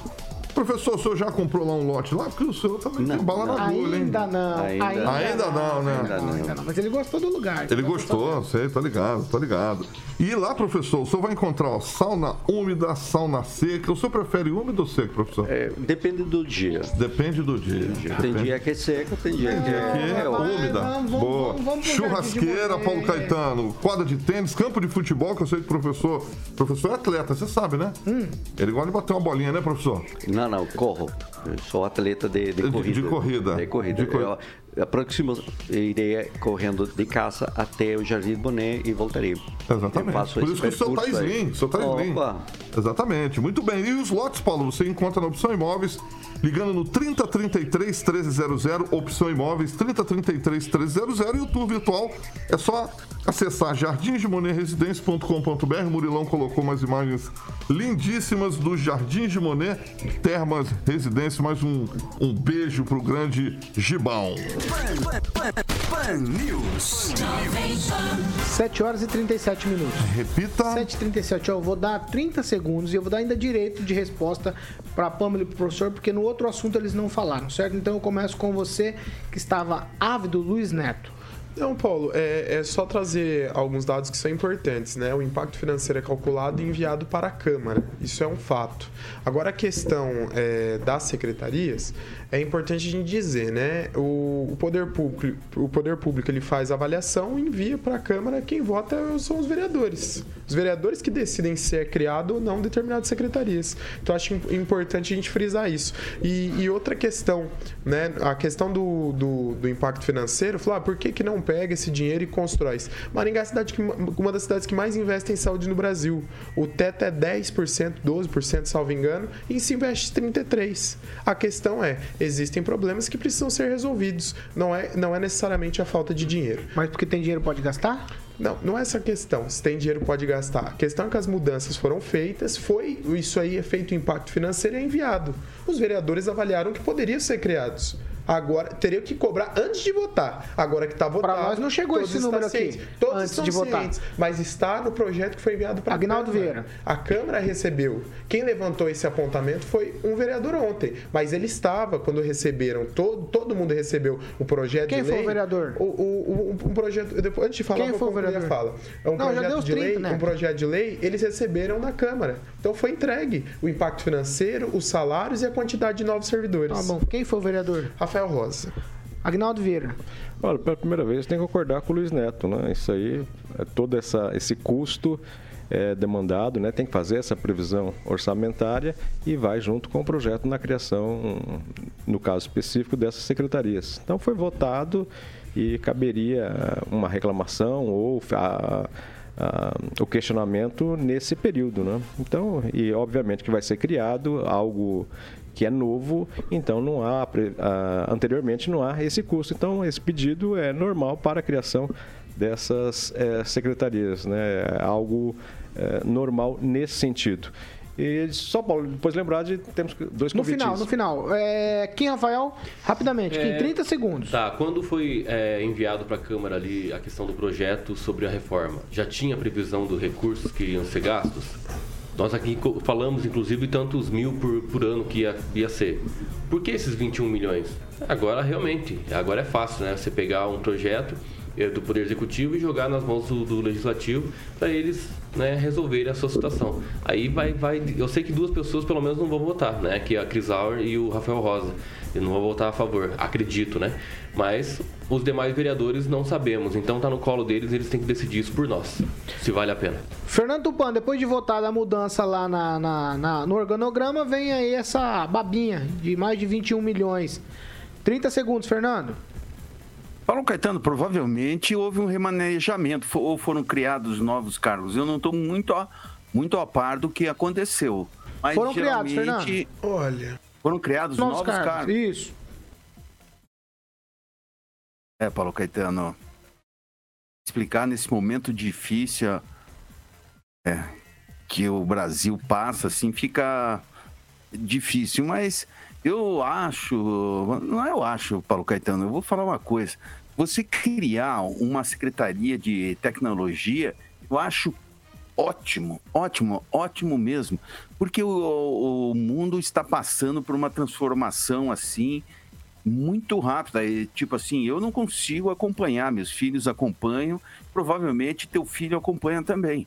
Professor, o senhor já comprou lá um lote lá? Porque o senhor também não, tem bala na agulha, hein? Ainda não. Ainda, ainda, ainda não, né? Ainda não, ainda não. Mas ele gostou do lugar. Ele gostou, sei, tá ligado, tá ligado. E lá, professor, o senhor vai encontrar ó, sauna úmida, sauna seca. O senhor prefere úmido ou seco, professor? É, depende do dia. Depende do dia. Tem Depende. dia que é seco, tem dia que é, é úmida. Vamos, Boa. Vamos, vamos Churrasqueira, Paulo Caetano, quadra de tênis, campo de futebol, que eu sei que o professor. Professor é atleta, você sabe, né? Hum. Ele gosta de bater uma bolinha, né, professor? Não, não, corro. Eu sou atleta de, de, corrida. De corrida. De corrida. De corrida. Eu, aproximo, irei correndo de casa até o Jardim Boné e voltarei. Exatamente. Por isso que o seu tá slim, seu tá. Exatamente. Muito bem. E os lotes, Paulo, você encontra na opção imóveis, ligando no 3033 1300, opção imóveis 3033 1300 e o tour virtual é só acessar jardimdemoneresidência.com.br. Murilão colocou umas imagens lindíssimas do Jardim de Monet, Termas Residência. Mais um, um beijo pro grande Gibão. Pan, pan, pan News. 7 horas e 37 minutos. Repita. 7h37. Eu vou dar 30 segundos e eu vou dar ainda direito de resposta para Pamela e pro professor, porque no outro assunto eles não falaram, certo? Então eu começo com você que estava ávido, Luiz Neto. Não, Paulo, é, é, só trazer alguns dados que são importantes, né? O impacto financeiro é calculado e enviado para a Câmara, isso é um fato. Agora, a questão é, das secretarias, é importante a gente dizer, né? O, o, poder público, o poder público ele faz avaliação e envia para a Câmara. Quem vota são os vereadores. Os vereadores que decidem se é criado ou não determinadas secretarias. Então acho importante a gente frisar isso. E, e outra questão, né? A questão do, do, do impacto financeiro, falar, ah, por que, que não pega esse dinheiro e constrói? Maringá é cidade que, uma das cidades que mais investe em saúde no Brasil. O teto é 10%, 12%, salvo engano, e se investe 33%. A questão é, existem problemas que precisam ser resolvidos. Não é, não é necessariamente a falta de dinheiro. Mas porque tem dinheiro pode gastar? Não, não é essa a questão. Se tem dinheiro, pode gastar. A questão é que as mudanças foram feitas, foi isso aí é feito o impacto financeiro e é enviado. Os vereadores avaliaram que poderiam ser criados. Agora, teria que cobrar antes de votar. Agora que está votado. Para nós não chegou esse número aqui. Todos antes de votar. Mas está no projeto que foi enviado para a Agnaldo Vieira. A Câmara recebeu. Quem levantou esse apontamento foi um vereador ontem. Mas ele estava quando receberam. Todo, todo mundo recebeu o projeto Quem de lei. Quem foi o vereador? O, o, o, projeto. Depois, antes de falar, Quem foi o vereador? Fala. É um não, projeto de 30, lei. Né? Um projeto de lei. Eles receberam na Câmara. Então foi entregue o impacto financeiro, os salários e a quantidade de novos servidores. Tá bom. Quem foi o vereador? Rafael Rosa. Agnaldo Vieira. Olha, pela primeira vez tem que concordar com o Luiz Neto, né? Isso aí, é todo essa, esse custo é demandado, né? Tem que fazer essa previsão orçamentária e vai junto com o projeto na criação, no caso específico, dessas secretarias. Então foi votado e caberia uma reclamação ou a, a, o questionamento nesse período, né? Então, e obviamente que vai ser criado algo que é novo, então não há anteriormente não há esse custo. Então esse pedido é normal para a criação dessas é, secretarias, né? É algo é, normal nesse sentido. E só, Paulo, depois lembrar de temos dois No final, no final. É, Kim Rafael, rapidamente, é, Kim, 30 segundos. Tá, quando foi é, enviado para a Câmara ali a questão do projeto sobre a reforma, já tinha previsão dos recursos que iriam ser gastos? Nós aqui falamos, inclusive, tantos mil por, por ano que ia, ia ser. Por que esses 21 milhões? Agora, realmente, agora é fácil, né? Você pegar um projeto é, do Poder Executivo e jogar nas mãos do, do Legislativo para eles né, resolverem a sua situação. Aí vai, vai. Eu sei que duas pessoas pelo menos não vão votar, né? Que é a Cris Auer e o Rafael Rosa. Eu não vou votar a favor, acredito, né? Mas os demais vereadores não sabemos. Então tá no colo deles, eles têm que decidir isso por nós. Se vale a pena. Fernando Tupan, depois de votar a mudança lá na, na, na, no organograma, vem aí essa babinha de mais de 21 milhões. 30 segundos, Fernando. Paulo Caetano, provavelmente houve um remanejamento ou foram criados novos cargos. Eu não estou muito a, muito a par do que aconteceu. Mas foram criados, Fernando. Olha. Foram criados novos, novos cargos. cargos. Isso. É, Paulo Caetano. Explicar nesse momento difícil é, que o Brasil passa, assim, fica difícil. Mas eu acho, não é eu acho, Paulo Caetano, eu vou falar uma coisa. Você criar uma secretaria de tecnologia, eu acho ótimo, ótimo, ótimo mesmo, porque o, o mundo está passando por uma transformação assim muito rápida. E, tipo assim, eu não consigo acompanhar, meus filhos acompanham, provavelmente teu filho acompanha também.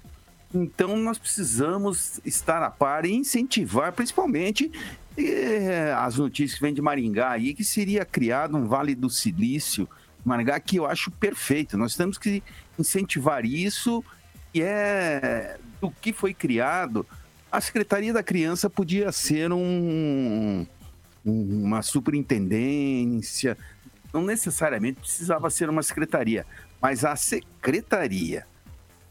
Então nós precisamos estar a par e incentivar, principalmente é, as notícias que vêm de Maringá aí, que seria criado um Vale do Silício, Maringá, que eu acho perfeito. Nós temos que incentivar isso e é do que foi criado. A Secretaria da Criança podia ser um, uma superintendência, não necessariamente precisava ser uma secretaria, mas a Secretaria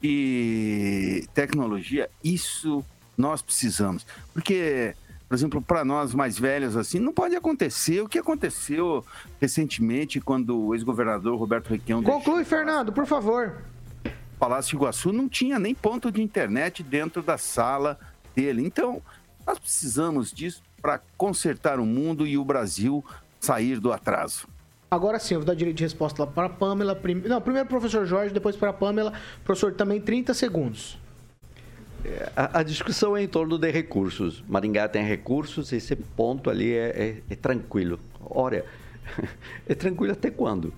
de Tecnologia, isso nós precisamos. Porque por exemplo, para nós mais velhos, assim, não pode acontecer o que aconteceu recentemente quando o ex-governador Roberto Requião... Conclui, Fernando, por favor. Palácio Iguaçu não tinha nem ponto de internet dentro da sala dele. Então, nós precisamos disso para consertar o mundo e o Brasil sair do atraso. Agora sim, eu vou dar direito de resposta para a Pamela. Prim... Não, primeiro professor Jorge, depois para a Pamela. Professor, também 30 segundos. A, a, discussão é em torno de recursos. Maringá tem recursos, esse ponto ali é, é, é tranquilo. Olha, é tranquilo até quando?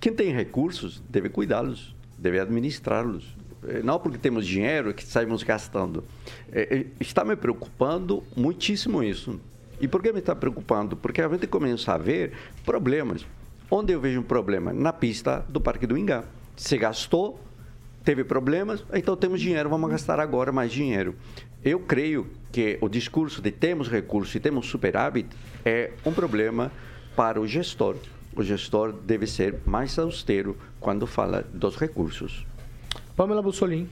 Quem tem recursos deve cuidá-los, deve administrá-los. É, não porque temos dinheiro que saímos gastando. É, é, está me preocupando muitíssimo isso. E por que me está preocupando? Porque a gente começa a ver problemas. Onde eu vejo um problema? Na pista do Parque do Ingá. Se gastou teve problemas, então temos dinheiro, vamos gastar agora mais dinheiro. Eu creio que o discurso de temos recursos e temos superávit é um problema para o gestor. O gestor deve ser mais austero quando fala dos recursos. Pamela Bussolini.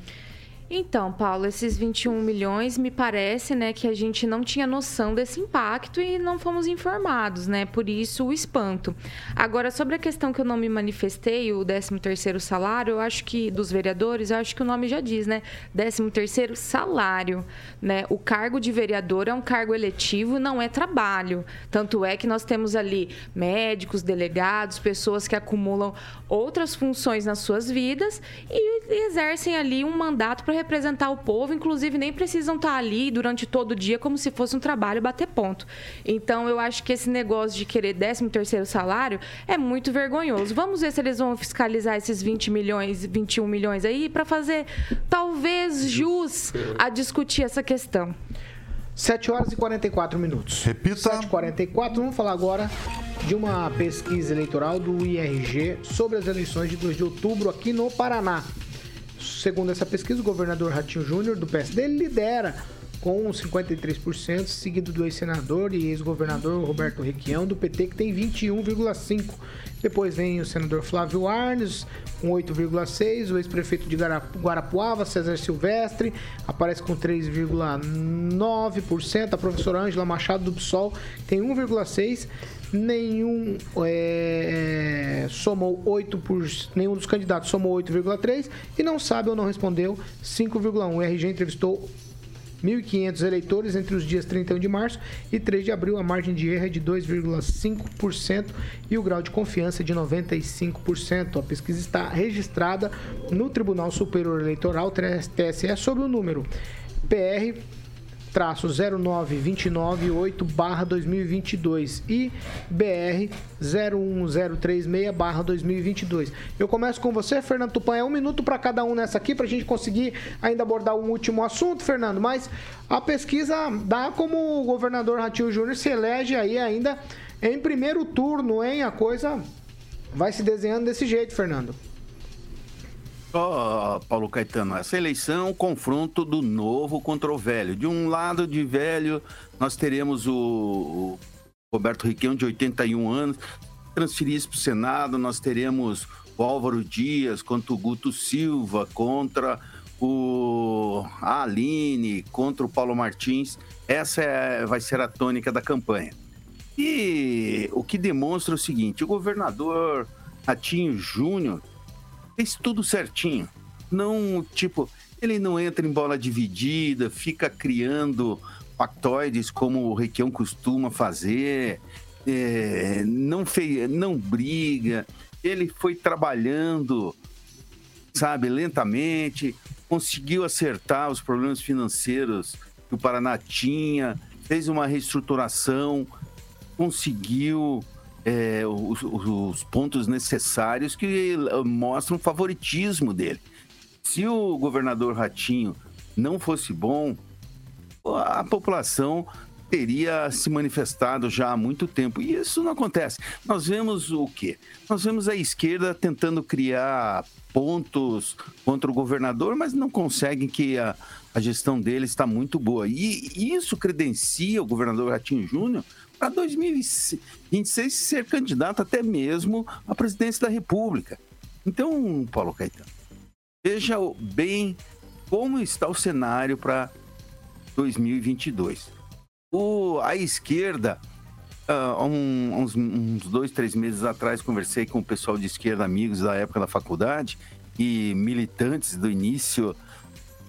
Então, Paulo, esses 21 milhões me parece, né, que a gente não tinha noção desse impacto e não fomos informados, né? Por isso o espanto. Agora, sobre a questão que eu não me manifestei, o 13º salário, eu acho que dos vereadores, eu acho que o nome já diz, né? 13º salário, né? O cargo de vereador é um cargo eletivo, não é trabalho. Tanto é que nós temos ali médicos, delegados, pessoas que acumulam outras funções nas suas vidas e exercem ali um mandato para representar o povo, inclusive nem precisam estar ali durante todo o dia como se fosse um trabalho bater ponto. Então eu acho que esse negócio de querer 13 terceiro salário é muito vergonhoso. Vamos ver se eles vão fiscalizar esses 20 milhões, 21 milhões aí para fazer talvez jus a discutir essa questão. 7 horas e 44 minutos. Repita. 7 e 44 Vamos falar agora de uma pesquisa eleitoral do IRG sobre as eleições de 2 de outubro aqui no Paraná. Segundo essa pesquisa, o governador Ratinho Júnior, do PSD, lidera com 53%, seguido do ex-senador e ex-governador Roberto Requião, do PT, que tem 21,5%. Depois vem o senador Flávio Arnes, com 8,6%. O ex-prefeito de Guarapuava, César Silvestre, aparece com 3,9%. A professora Ângela Machado, do PSOL, tem 1,6% nenhum é, somou 8 por nenhum dos candidatos somou 8,3 e não sabe ou não respondeu 5,1. O RG entrevistou 1.500 eleitores entre os dias 31 de março e 3 de abril. A margem de erro é de 2,5% e o grau de confiança é de 95%. A pesquisa está registrada no Tribunal Superior Eleitoral, TSE, sob o número PR traço 09298 barra 2022 e BR 01036 barra 2022. Eu começo com você, Fernando Tupan. É um minuto para cada um nessa aqui, para a gente conseguir ainda abordar um último assunto, Fernando. Mas a pesquisa dá como o governador Ratinho Júnior se elege aí ainda em primeiro turno, hein? A coisa vai se desenhando desse jeito, Fernando. Paulo Caetano, essa eleição, confronto do novo contra o velho. De um lado de velho, nós teremos o, Roberto Requião, de 81 anos, transferir isso para o Senado, nós teremos o Álvaro Dias contra o Guto Silva, contra o a Aline, contra o Paulo Martins. Essa é, vai ser a tônica da campanha. E o que demonstra o seguinte: o governador Ratinho Júnior fez tudo certinho. Não, tipo, ele não entra em bola dividida, fica criando factoides como o Requião costuma fazer, é, não, fez, não briga, ele foi trabalhando, sabe, lentamente, conseguiu acertar os problemas financeiros que o Paraná tinha, fez uma reestruturação, conseguiu é, os, os, pontos necessários que mostram o favoritismo dele. Se o governador Ratinho não fosse bom, a população teria se manifestado já há muito tempo. E isso não acontece. Nós vemos o quê? Nós vemos a esquerda tentando criar pontos contra o governador, mas não conseguem que a, a gestão dele está muito boa. E isso credencia o governador Ratinho Júnior para 2026 ser candidato até mesmo à presidência da República. Então, Paulo Caetano, veja bem como está o cenário para 2022. O, a esquerda, uh, um, uns, uns dois, três meses atrás, conversei com o pessoal de esquerda, amigos da época da faculdade e militantes do início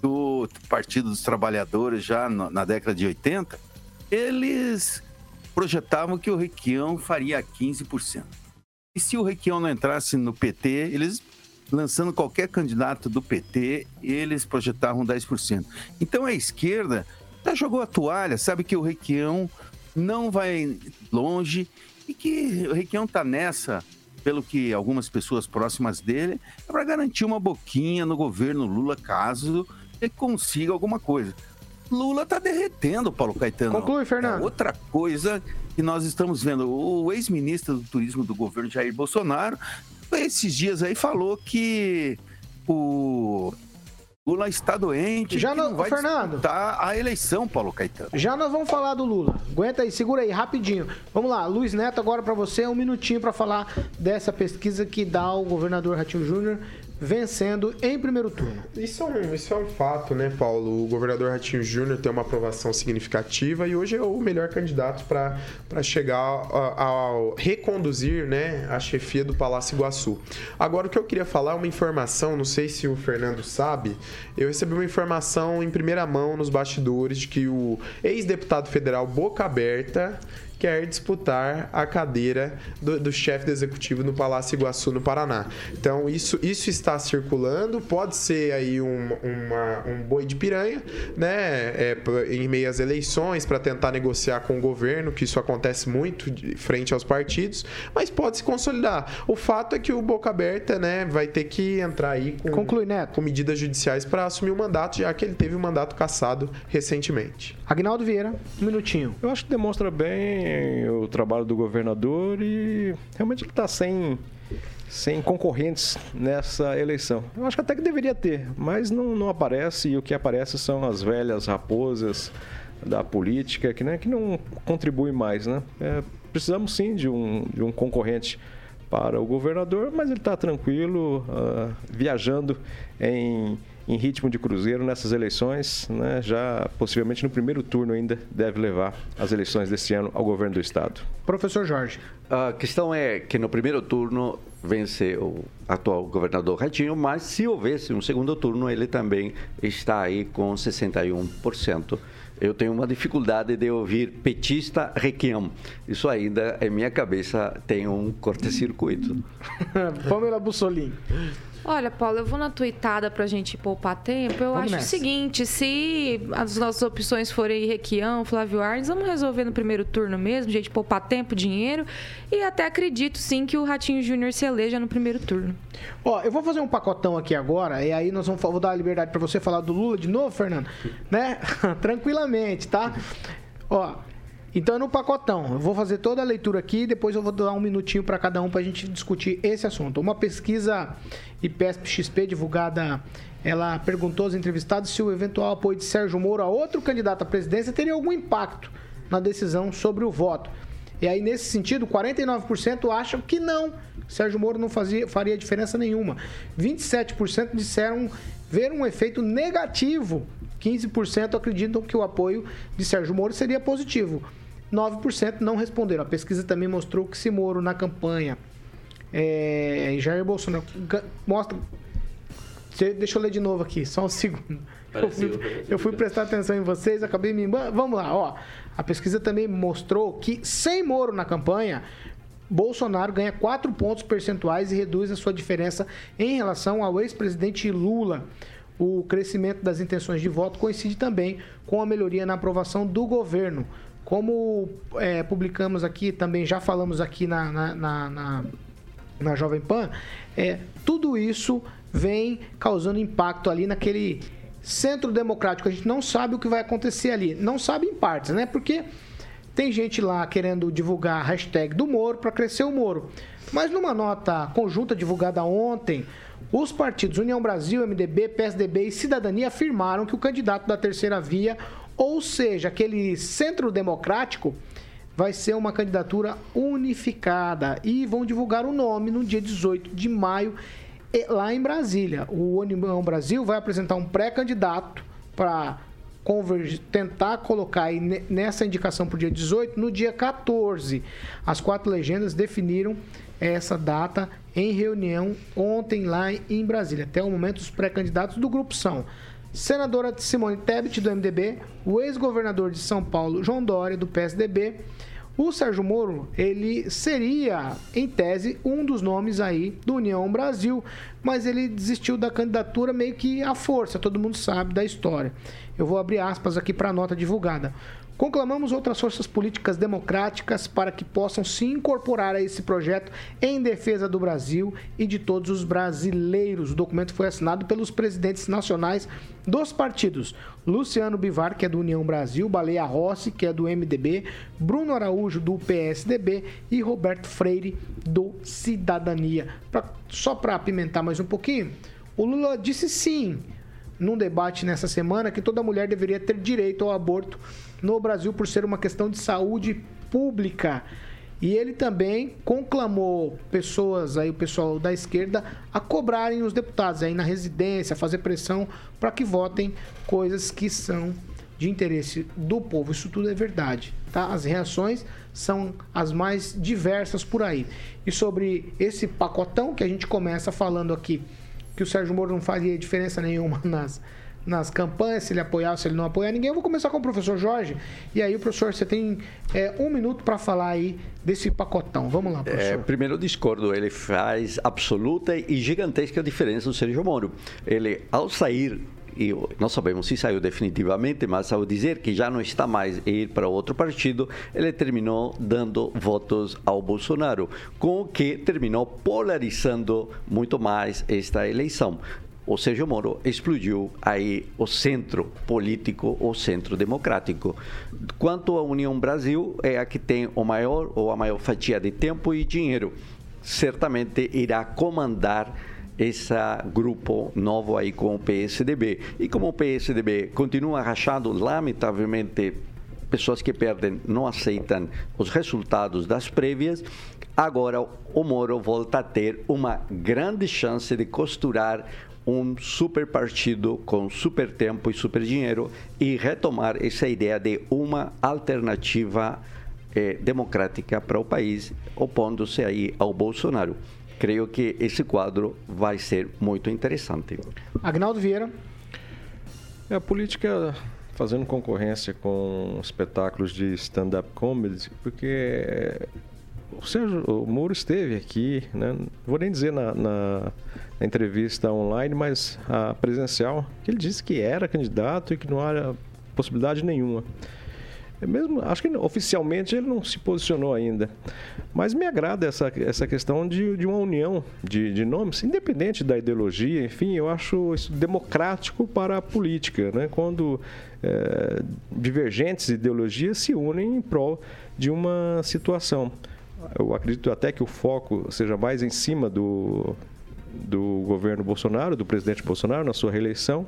do Partido dos Trabalhadores, já no, na década de 80, eles projetavam que o Requião faria 15%. E se o Requião não entrasse no PT, eles lançando qualquer candidato do PT, eles projetavam 10%. Então a esquerda já jogou a toalha, sabe que o Requião não vai longe e que o Requião tá nessa, pelo que algumas pessoas próximas dele, é para garantir uma boquinha no governo Lula caso ele consiga alguma coisa. Lula tá derretendo, Paulo Caetano. Conclui, Fernando. É outra coisa que nós estamos vendo, o ex-ministro do turismo do governo Jair Bolsonaro, esses dias aí falou que o Lula está doente. Já não, vai Fernando. a eleição, Paulo Caetano. Já nós vamos falar do Lula. Aguenta aí, segura aí, rapidinho. Vamos lá, Luiz Neto, agora para você, um minutinho para falar dessa pesquisa que dá o governador Ratinho Júnior vencendo em primeiro turno. Isso é um, isso é um fato, né, Paulo? O governador Ratinho Júnior tem uma aprovação significativa e hoje é o melhor candidato para chegar a, reconduzir né, a chefia do Palácio Iguaçu. Agora, o que eu queria falar é uma informação, não sei se o Fernando sabe, eu recebi uma informação em primeira mão nos bastidores de que o ex-deputado federal Boca Aberta quer disputar a cadeira do, do chefe do executivo no Palácio Iguaçu, no Paraná. Então, isso, isso está circulando, pode ser aí um, uma, um boi de piranha, né, é, em meio às eleições, para tentar negociar com o governo, que isso acontece muito frente aos partidos, mas pode se consolidar. O fato é que o Boca Aberta, né, vai ter que entrar aí com, Conclui, Neto. com medidas judiciais para assumir o mandato, já que ele teve o mandato cassado recentemente. Agnaldo Vieira, um minutinho. Eu acho que demonstra bem o trabalho do governador e realmente ele está sem, sem concorrentes nessa eleição. Eu acho que até que deveria ter, mas não, não aparece e o que aparece são as velhas raposas da política que, né, que não contribuem mais. Né? É, precisamos sim de um, de um concorrente para o governador, mas ele está tranquilo, uh, viajando em em ritmo de cruzeiro nessas eleições, né? já possivelmente no primeiro turno ainda deve levar as eleições deste ano ao governo do estado. Professor Jorge. A questão é que no primeiro turno vence o atual governador Ratinho, mas se houvesse um segundo turno, ele também está aí com 61%. Eu tenho uma dificuldade de ouvir petista requiem. Isso ainda, em minha cabeça, tem um corte-circuito. Pamela Bussolini. Olha, Paulo, eu vou na tuitada pra gente poupar tempo. Eu vamos acho nessa. o seguinte: se as nossas opções forem Requião, Flávio Arnes, vamos resolver no primeiro turno mesmo, gente, poupar tempo, dinheiro. E até acredito sim que o Ratinho Júnior se eleja no primeiro turno. Ó, eu vou fazer um pacotão aqui agora, e aí nós vamos vou dar a liberdade para você falar do Lula de novo, Fernando, né? Tranquilamente, tá? Ó, então é no pacotão. Eu vou fazer toda a leitura aqui, depois eu vou dar um minutinho para cada um para a gente discutir esse assunto. Uma pesquisa IPESP-XP divulgada, ela perguntou aos entrevistados se o eventual apoio de Sérgio Moro a outro candidato à presidência teria algum impacto na decisão sobre o voto. E aí, nesse sentido, 49% acham que não. Sérgio Moro não fazia, faria diferença nenhuma. 27% disseram ver um efeito negativo. 15% acreditam que o apoio de Sérgio Moro seria positivo. 9% não responderam. A pesquisa também mostrou que se Moro na campanha é, Jair Bolsonaro mostra. Deixa eu ler de novo aqui, só um segundo. Eu fui, eu fui, prestar atenção em vocês, acabei me. Vamos lá, ó. A pesquisa também mostrou que sem Moro na campanha, Bolsonaro ganha 4 pontos percentuais e reduz a sua diferença em relação ao ex-presidente Lula. O crescimento das intenções de voto coincide também com a melhoria na aprovação do governo. Como é, publicamos aqui, também já falamos aqui na, na, na, na, na Jovem Pan, é, tudo isso vem causando impacto ali naquele centro democrático. A gente não sabe o que vai acontecer ali. Não sabe em partes, né? Porque tem gente lá querendo divulgar a hashtag do Moro para crescer o Moro. Mas numa nota conjunta divulgada ontem, os partidos União Brasil, MDB, PSDB e Cidadania afirmaram que o candidato da terceira via, ou seja, aquele centro democrático, vai ser uma candidatura unificada e vão divulgar o nome no dia 18 de maio lá em Brasília. O União Brasil vai apresentar um pré-candidato para tentar colocar aí nessa indicação para o dia 18, no dia 14. As quatro legendas definiram essa data em reunião ontem lá em Brasília. Até o momento, os pré-candidatos do grupo são senadora Simone Tebet, do MDB, o ex-governador de São Paulo, João Dória, do PSDB, o Sérgio Moro, ele seria, em tese, um dos nomes aí do União Brasil, mas ele desistiu da candidatura meio que à força, todo mundo sabe da história. Eu vou abrir aspas aqui para a nota divulgada. Conclamamos outras forças políticas democráticas para que possam se incorporar a esse projeto em defesa do Brasil e de todos os brasileiros. O documento foi assinado pelos presidentes nacionais dos partidos: Luciano Bivar, que é do União Brasil, Baleia Rossi, que é do MDB, Bruno Araújo, do PSDB e Roberto Freire, do Cidadania. Pra, só para apimentar mais um pouquinho, o Lula disse sim num debate nessa semana que toda mulher deveria ter direito ao aborto no Brasil por ser uma questão de saúde pública. E ele também conclamou pessoas aí, o pessoal da esquerda, a cobrarem os deputados aí na residência, a fazer pressão para que votem coisas que são de interesse do povo. Isso tudo é verdade, tá? As reações são as mais diversas por aí. E sobre esse pacotão que a gente começa falando aqui que o Sérgio Moro não faria diferença nenhuma nas, nas campanhas, se ele apoiar ou se ele não apoiar ninguém. Eu vou começar com o professor Jorge. E aí, professor, você tem é, um minuto para falar aí desse pacotão. Vamos lá, professor. É, primeiro, eu discordo. Ele faz absoluta e gigantesca diferença do Sérgio Moro. Ele, ao sair e não sabemos se saiu definitivamente, mas ao dizer que já não está mais e ir para outro partido, ele terminou dando votos ao Bolsonaro, com o que terminou polarizando muito mais esta eleição o Sérgio Moro explodiu aí o centro político, o centro democrático. Quanto à União Brasil, é a que tem o maior ou a maior fatia de tempo e dinheiro. Certamente irá comandar esse grupo novo aí com o PSDB. E como o PSDB continua rachado, lamentavelmente, pessoas que perdem não aceitam os resultados das prévias, agora o Moro volta a ter uma grande chance de costurar um super partido com super tempo e super dinheiro e retomar essa ideia de uma alternativa eh, democrática para o país, opondo-se aí ao Bolsonaro creio que esse quadro vai ser muito interessante. Agnaldo Vieira. É, a política fazendo concorrência com espetáculos de stand-up comedy, porque o Sérgio o Moro esteve aqui, né? não vou nem dizer na, na, na, entrevista online, mas a presencial, que ele disse que era candidato e que não há possibilidade nenhuma. É mesmo, acho que oficialmente ele não se posicionou ainda. Mas me agrada essa, essa questão de, de uma união de, de nomes, independente da ideologia, enfim, eu acho isso democrático para a política, né? quando é, divergentes ideologias se unem em prol de uma situação. Eu acredito até que o foco seja mais em cima do, do governo Bolsonaro, do presidente Bolsonaro, na sua reeleição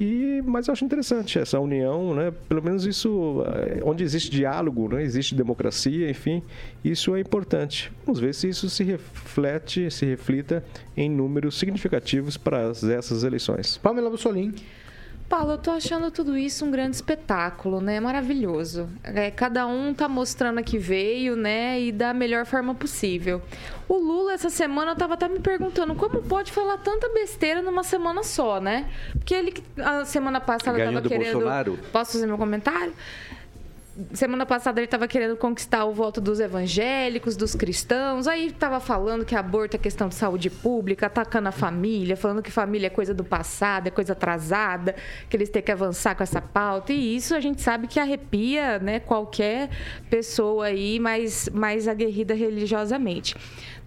E, mas eu acho interessante essa união, né? Pelo menos isso, eh, onde existe diálogo, né? existe democracia, enfim, isso é importante. Vamos ver se isso se reflete, se reflita em números significativos para essas eleições. Pamela Bussolini. Paulo, eu tô achando tudo isso um grande espetáculo, né? Maravilhoso. É, cada um tá mostrando a que veio, né? E da melhor forma possível. O Lula, essa semana, eu tava até me perguntando como pode falar tanta besteira numa semana só, né? Porque ele, a semana passada, Ganhou tava querendo. Bolsonaro? Posso fazer meu comentário? Semana passada ele estava querendo conquistar o voto dos evangélicos, dos cristãos. Aí estava falando que aborto é questão de saúde pública, atacando a família, falando que família é coisa do passado, é coisa atrasada, que eles têm que avançar com essa pauta. E isso a gente sabe que arrepia, né, qualquer pessoa aí mais mais aguerrida religiosamente.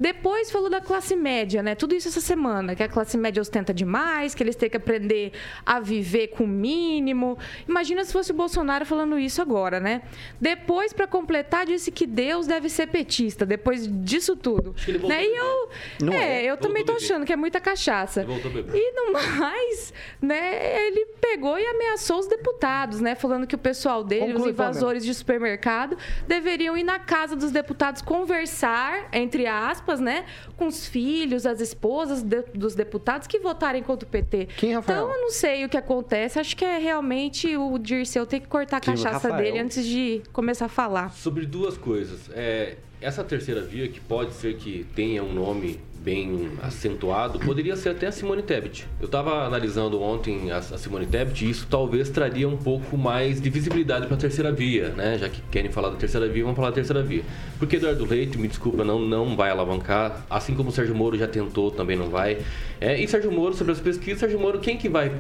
Depois falou da classe média, né? Tudo isso essa semana, que a classe média ostenta demais, que eles têm que aprender a viver com o mínimo. Imagina se fosse o Bolsonaro falando isso agora, né? Depois, para completar, disse que Deus deve ser petista, depois disso tudo. Né? E eu, Não é, é. eu também tô achando que é muita cachaça. E no mais, né, ele pegou e ameaçou os deputados, né? Falando que o pessoal dele, Conclui, os invasores de supermercado, deveriam ir na casa dos deputados conversar, entre aspas, né? Com os filhos, as esposas de- dos deputados que votarem contra o PT. Quem, Rafael? Então, eu não sei o que acontece. Acho que é realmente o Dirceu ter que cortar a Quem, cachaça Rafael? dele antes de começar a falar. Sobre duas coisas. É, essa terceira via, que pode ser que tenha um nome bem acentuado, poderia ser até a Simone Tebet. Eu estava analisando ontem a, Simone Tebet e isso talvez traria um pouco mais de visibilidade para a terceira via, né? Já que querem falar da terceira via, vamos falar da terceira via. Porque Eduardo Leite, me desculpa, não, não vai alavancar, assim como o Sérgio Moro já tentou, também não vai. É, e Sérgio Moro, sobre as pesquisas, Sérgio Moro, quem que vai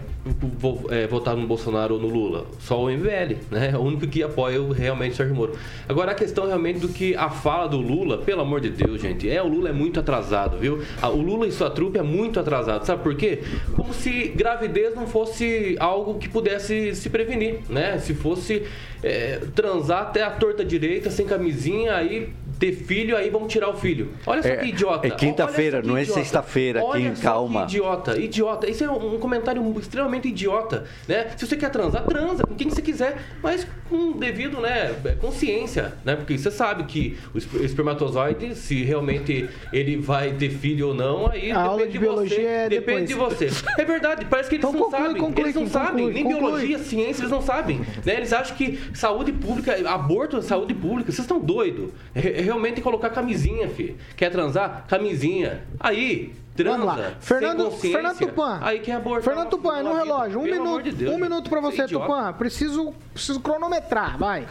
é, votar no Bolsonaro ou no Lula? Só o MBL, né? É o único que apoia realmente o Sérgio Moro. Agora, a questão realmente do que a fala do Lula, pelo amor de Deus, gente, é, o Lula é muito atrasado, viu? O Lula e sua trupe é muito atrasado, sabe por quê? Como se gravidez não fosse algo que pudesse se prevenir, né? Se fosse é, transar até a torta direita, sem camisinha, aí ter filho, aí vão tirar o filho. Olha só É- que idiota. é quinta-feira, não é sexta-feira, calma. que idiota, idiota. Isso é um comentário extremamente idiota, né? Se você quer transar, transa com quem você quiser, mas com devido, né, consciência, né? Porque você sabe que o esp- espermatozoide, se realmente ele vai ter filho ou não, aí A aula depende de de, biologia você. é depende de você. É verdade, parece que eles Então não conclui, sabem. conclui, eles não Kim, sabem, conclui, nem conclui. biologia, ciência, eles não sabem. Né? Eles acham que saúde pública, aborto é saúde pública. Vocês estão doidos. É, é realmente colocar camisinha, filho. Quer transar? Camisinha. Aí, transa. Vamos lá. Fernando. Fernando Tupan. Aí quem aborta. Fernando Tupan, é no relógio. Um Pelo minuto, de Deus, um minuto pra você, é. Tupan. Preciso, preciso cronometrar, vai.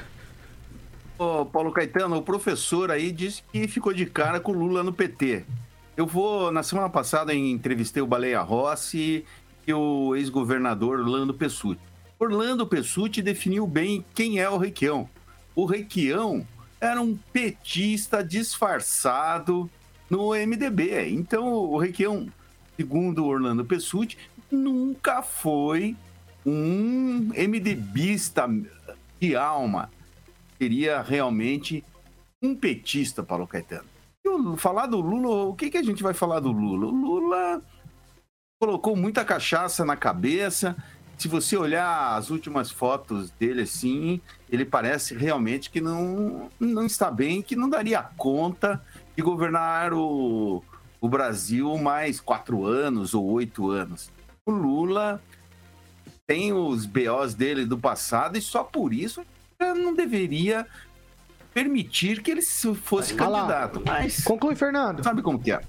Ô, Paulo Caetano, o professor aí disse que ficou de cara com o Lula no PT. Eu vou, na semana passada, entrevistei o Baleia Rossi e o ex-governador Orlando Pessutti. Orlando Pessutti definiu bem quem é o Requião. O Requião era um petista disfarçado no MDB. Então, o Requião, segundo Orlando Pessutti, nunca foi um MDBista de alma seria realmente um petista, Paulo Caetano. E falar do Lula, o que, que a gente vai falar do Lula? O Lula colocou muita cachaça na cabeça. Se você olhar as últimas fotos dele assim, ele parece realmente que não, não está bem, que não daria conta de governar o, o Brasil mais quatro anos ou oito anos. O Lula tem os BOs dele do passado e só por isso não deveria permitir que ele se- fosse Vai lá. candidato. Mas Conclui, Fernando. sabe como que é?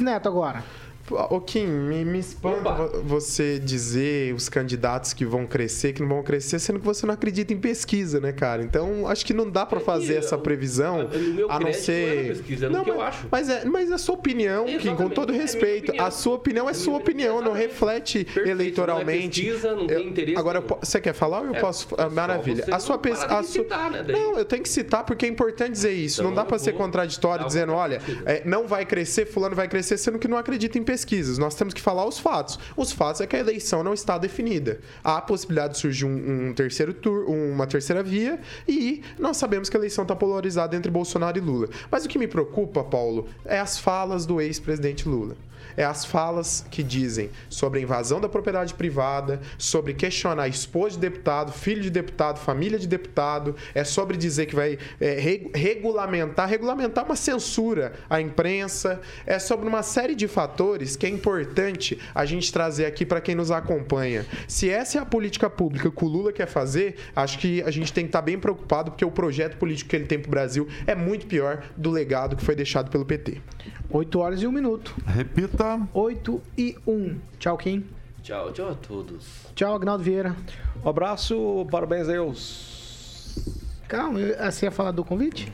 Neto agora. Ô Kim, me, me espanta vo- você dizer os candidatos que vão crescer, que não vão crescer, sendo que você não acredita em pesquisa, né, cara? Então, acho que não dá pra fazer essa previsão, meu a não é ser... pesquisa, é não, que eu mas, acho. Mas é, mas é a sua opinião, Kim, com todo é respeito. opinião. a sua opinião é sua minha opinião, não reflete Perfeito, eleitoralmente. não é pesquisa, não tem interesse Agora, nenhum. você quer falar ou eu É, posso... é ah, Maravilha. A sua pesquisa... parar de citar, né. Não, eu tenho que citar porque é importante dizer isso. Então não dá pra ser contraditório dizendo, olha, é, não vai crescer, fulano vai crescer, sendo que não acredita em Então pesquisas, nós temos que falar os fatos. Os fatos é que a eleição não está definida. Há a possibilidade de surgir um, um terceiro turno, uma terceira via, e nós sabemos que a eleição está polarizada entre Bolsonaro e Lula. Mas o que me preocupa, Paulo, é as falas do ex-presidente Lula é as falas que dizem sobre a invasão da propriedade privada, sobre questionar esposa de deputado, filho de deputado, família de deputado, é sobre dizer que vai é, regulamentar, regulamentar uma censura à imprensa, é sobre uma série de fatores que é importante a gente trazer aqui para quem nos acompanha. Se essa é a política pública que o Lula quer fazer, acho que a gente tem que estar tá bem preocupado porque o projeto político que ele tem para o Brasil é muito pior do legado que foi deixado pelo PT. 8 horas e 1 minuto. Repita. 8 e 1. Tchau, Kim. Tchau, tchau a todos. Tchau, Agnaldo Vieira. Um abraço, parabéns, Deus. Calma, você ia falar do convite?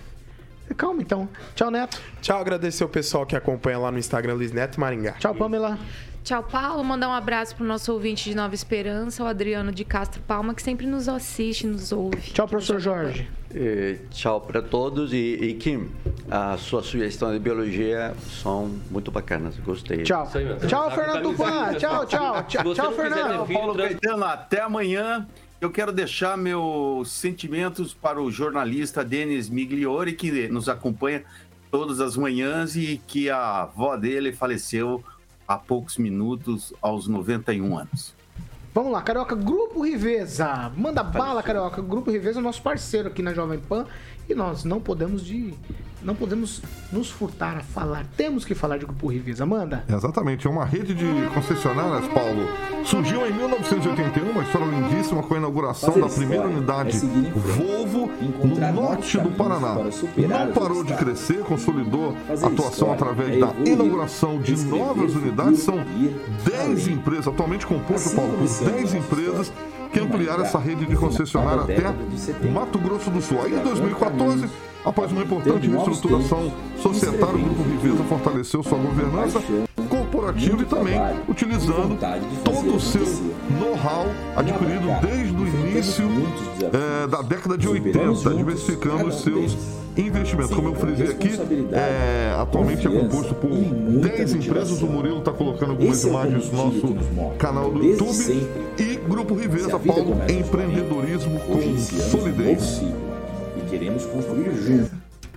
Calma, então. Tchau, Neto. Tchau, agradecer o pessoal que acompanha lá no Instagram, Luiz Neto Maringá. Tchau, Pamela. Tchau, Paulo. Mandar um abraço pro nosso ouvinte de Nova Esperança, o Adriano de Castro Palma, que sempre nos assiste, nos ouve. Tchau, professor Jorge. E, tchau para todos. E, e, Kim, a sua sugestão de biologia são muito bacanas. Gostei. Tchau. Tchau, Fernando Tupan. Tchau, tchau. Tchau, tchau Fernando. Paulo Caetano, até amanhã. Eu quero deixar meus sentimentos para o jornalista Denis Migliori, que nos acompanha todas as manhãs e que a avó dele faleceu há poucos minutos, aos 91 anos. Vamos lá, Carioca, Grupo Riveza. Manda bala, Carioca. Grupo Riveza é o nosso parceiro aqui na Jovem Pan e nós não podemos de não podemos nos furtar a falar. Temos que falar de Grupo Riveza. Manda. Exatamente. É uma rede de concessionárias, Paulo. Surgiu em 1981, uma história lindíssima com a inauguração da primeira unidade é Volvo no norte do Paraná. Não parou de crescer, consolidou a atuação através da inauguração de novas unidades. São 10 empresas, atualmente composto, assim Paulo, por 10 empresas que ampliaram essa rede de concessionária até Mato Grosso do Sul. Aí em 2014 Após uma importante reestruturação societária, o Grupo Viveza fortaleceu sua governança corporativa e também utilizando todo o seu know-how adquirido desde o início é, da década de 80, diversificando os seus investimentos. Como eu frisei aqui, é, atualmente é composto por 10 empresas. O Murilo está colocando algumas é imagens no nosso canal do YouTube. E Grupo Riveza, Paulo, empreendedorismo com solidez queremos construir juntos.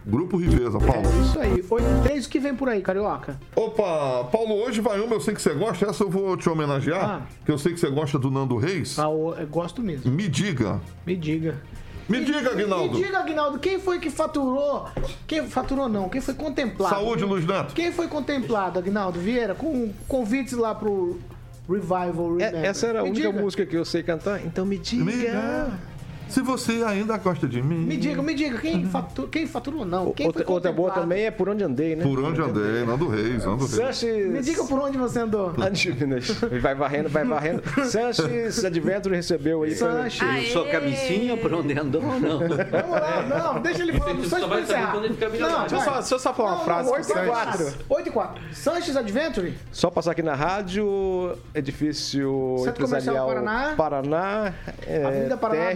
Grupo Riveza, Paulo. É isso aí. 83, o que vem por aí, Carioca? Opa, Paulo, hoje vai uma, eu sei que você gosta, essa eu vou te homenagear, ah. que eu sei que você gosta do Nando Reis. Ah, eu gosto mesmo. Me diga. Me diga. Me diga, Aguinaldo. Me diga, Aguinaldo, quem foi que faturou? Quem faturou não, quem foi contemplado? Saúde, Luiz Neto. Quem foi contemplado, Aguinaldo Vieira, com convites lá pro Revival É, essa era a me única diga. música que eu sei cantar, então me diga. Me diga. Se você ainda gosta de mim. Me diga, me diga, quem, faturou, quem faturou não? Quem outra, outra boa também é Por Onde Andei, né? Por Onde Andei, Nando Reis, Nando Reis. Sanches... Me diga por onde você andou. vai varrendo, vai varrendo. Sanches Adventure recebeu aí. Sanches. Pra... Sua camisinha, por onde andou? Não. Vamos lá, não, deixa ele falar do Sanches pra encerrar. Não, deixa eu, só, deixa eu só falar uma frase. 8 e 4. 8 e 4. Sanches Adventure. Só passar aqui na rádio, edifício Centro empresarial Paraná. Paraná. É, Avenida Paraná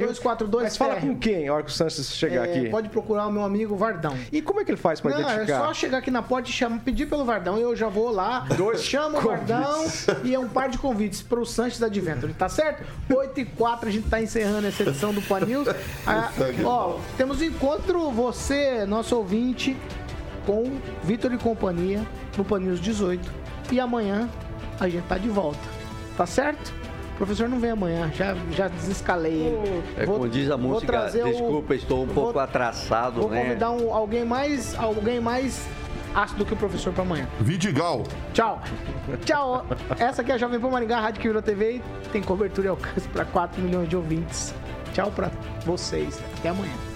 242 Mas fala com quem a hora que o Sanches chegar é, aqui? Pode procurar o meu amigo Vardão. E como é que ele faz para identificar? É só chegar aqui na porta e chama, pedir pelo Vardão. Eu já vou lá, Dois chamo o Vardão e é um par de convites para o Sanches da Adventure, tá certo? 8 e 4 a gente tá encerrando essa edição do Pan News. Ah, ó, temos um encontro, você, nosso ouvinte, com Vitor e companhia no Pan News 18. E amanhã a gente tá de volta. Tá certo? Professor não vem amanhã, já, já desescalei ele. É vou, como diz a música, desculpa, o, estou um pouco vou, atrasado, vou né? Vou convidar um, alguém mais, alguém mais ácido do que o professor para amanhã. Vidigal. Tchau. Tchau. Essa aqui é a Jovem Pan Maringá, Rádio que virou TV tem cobertura e alcance para 4 milhões de ouvintes. Tchau para vocês. Até amanhã.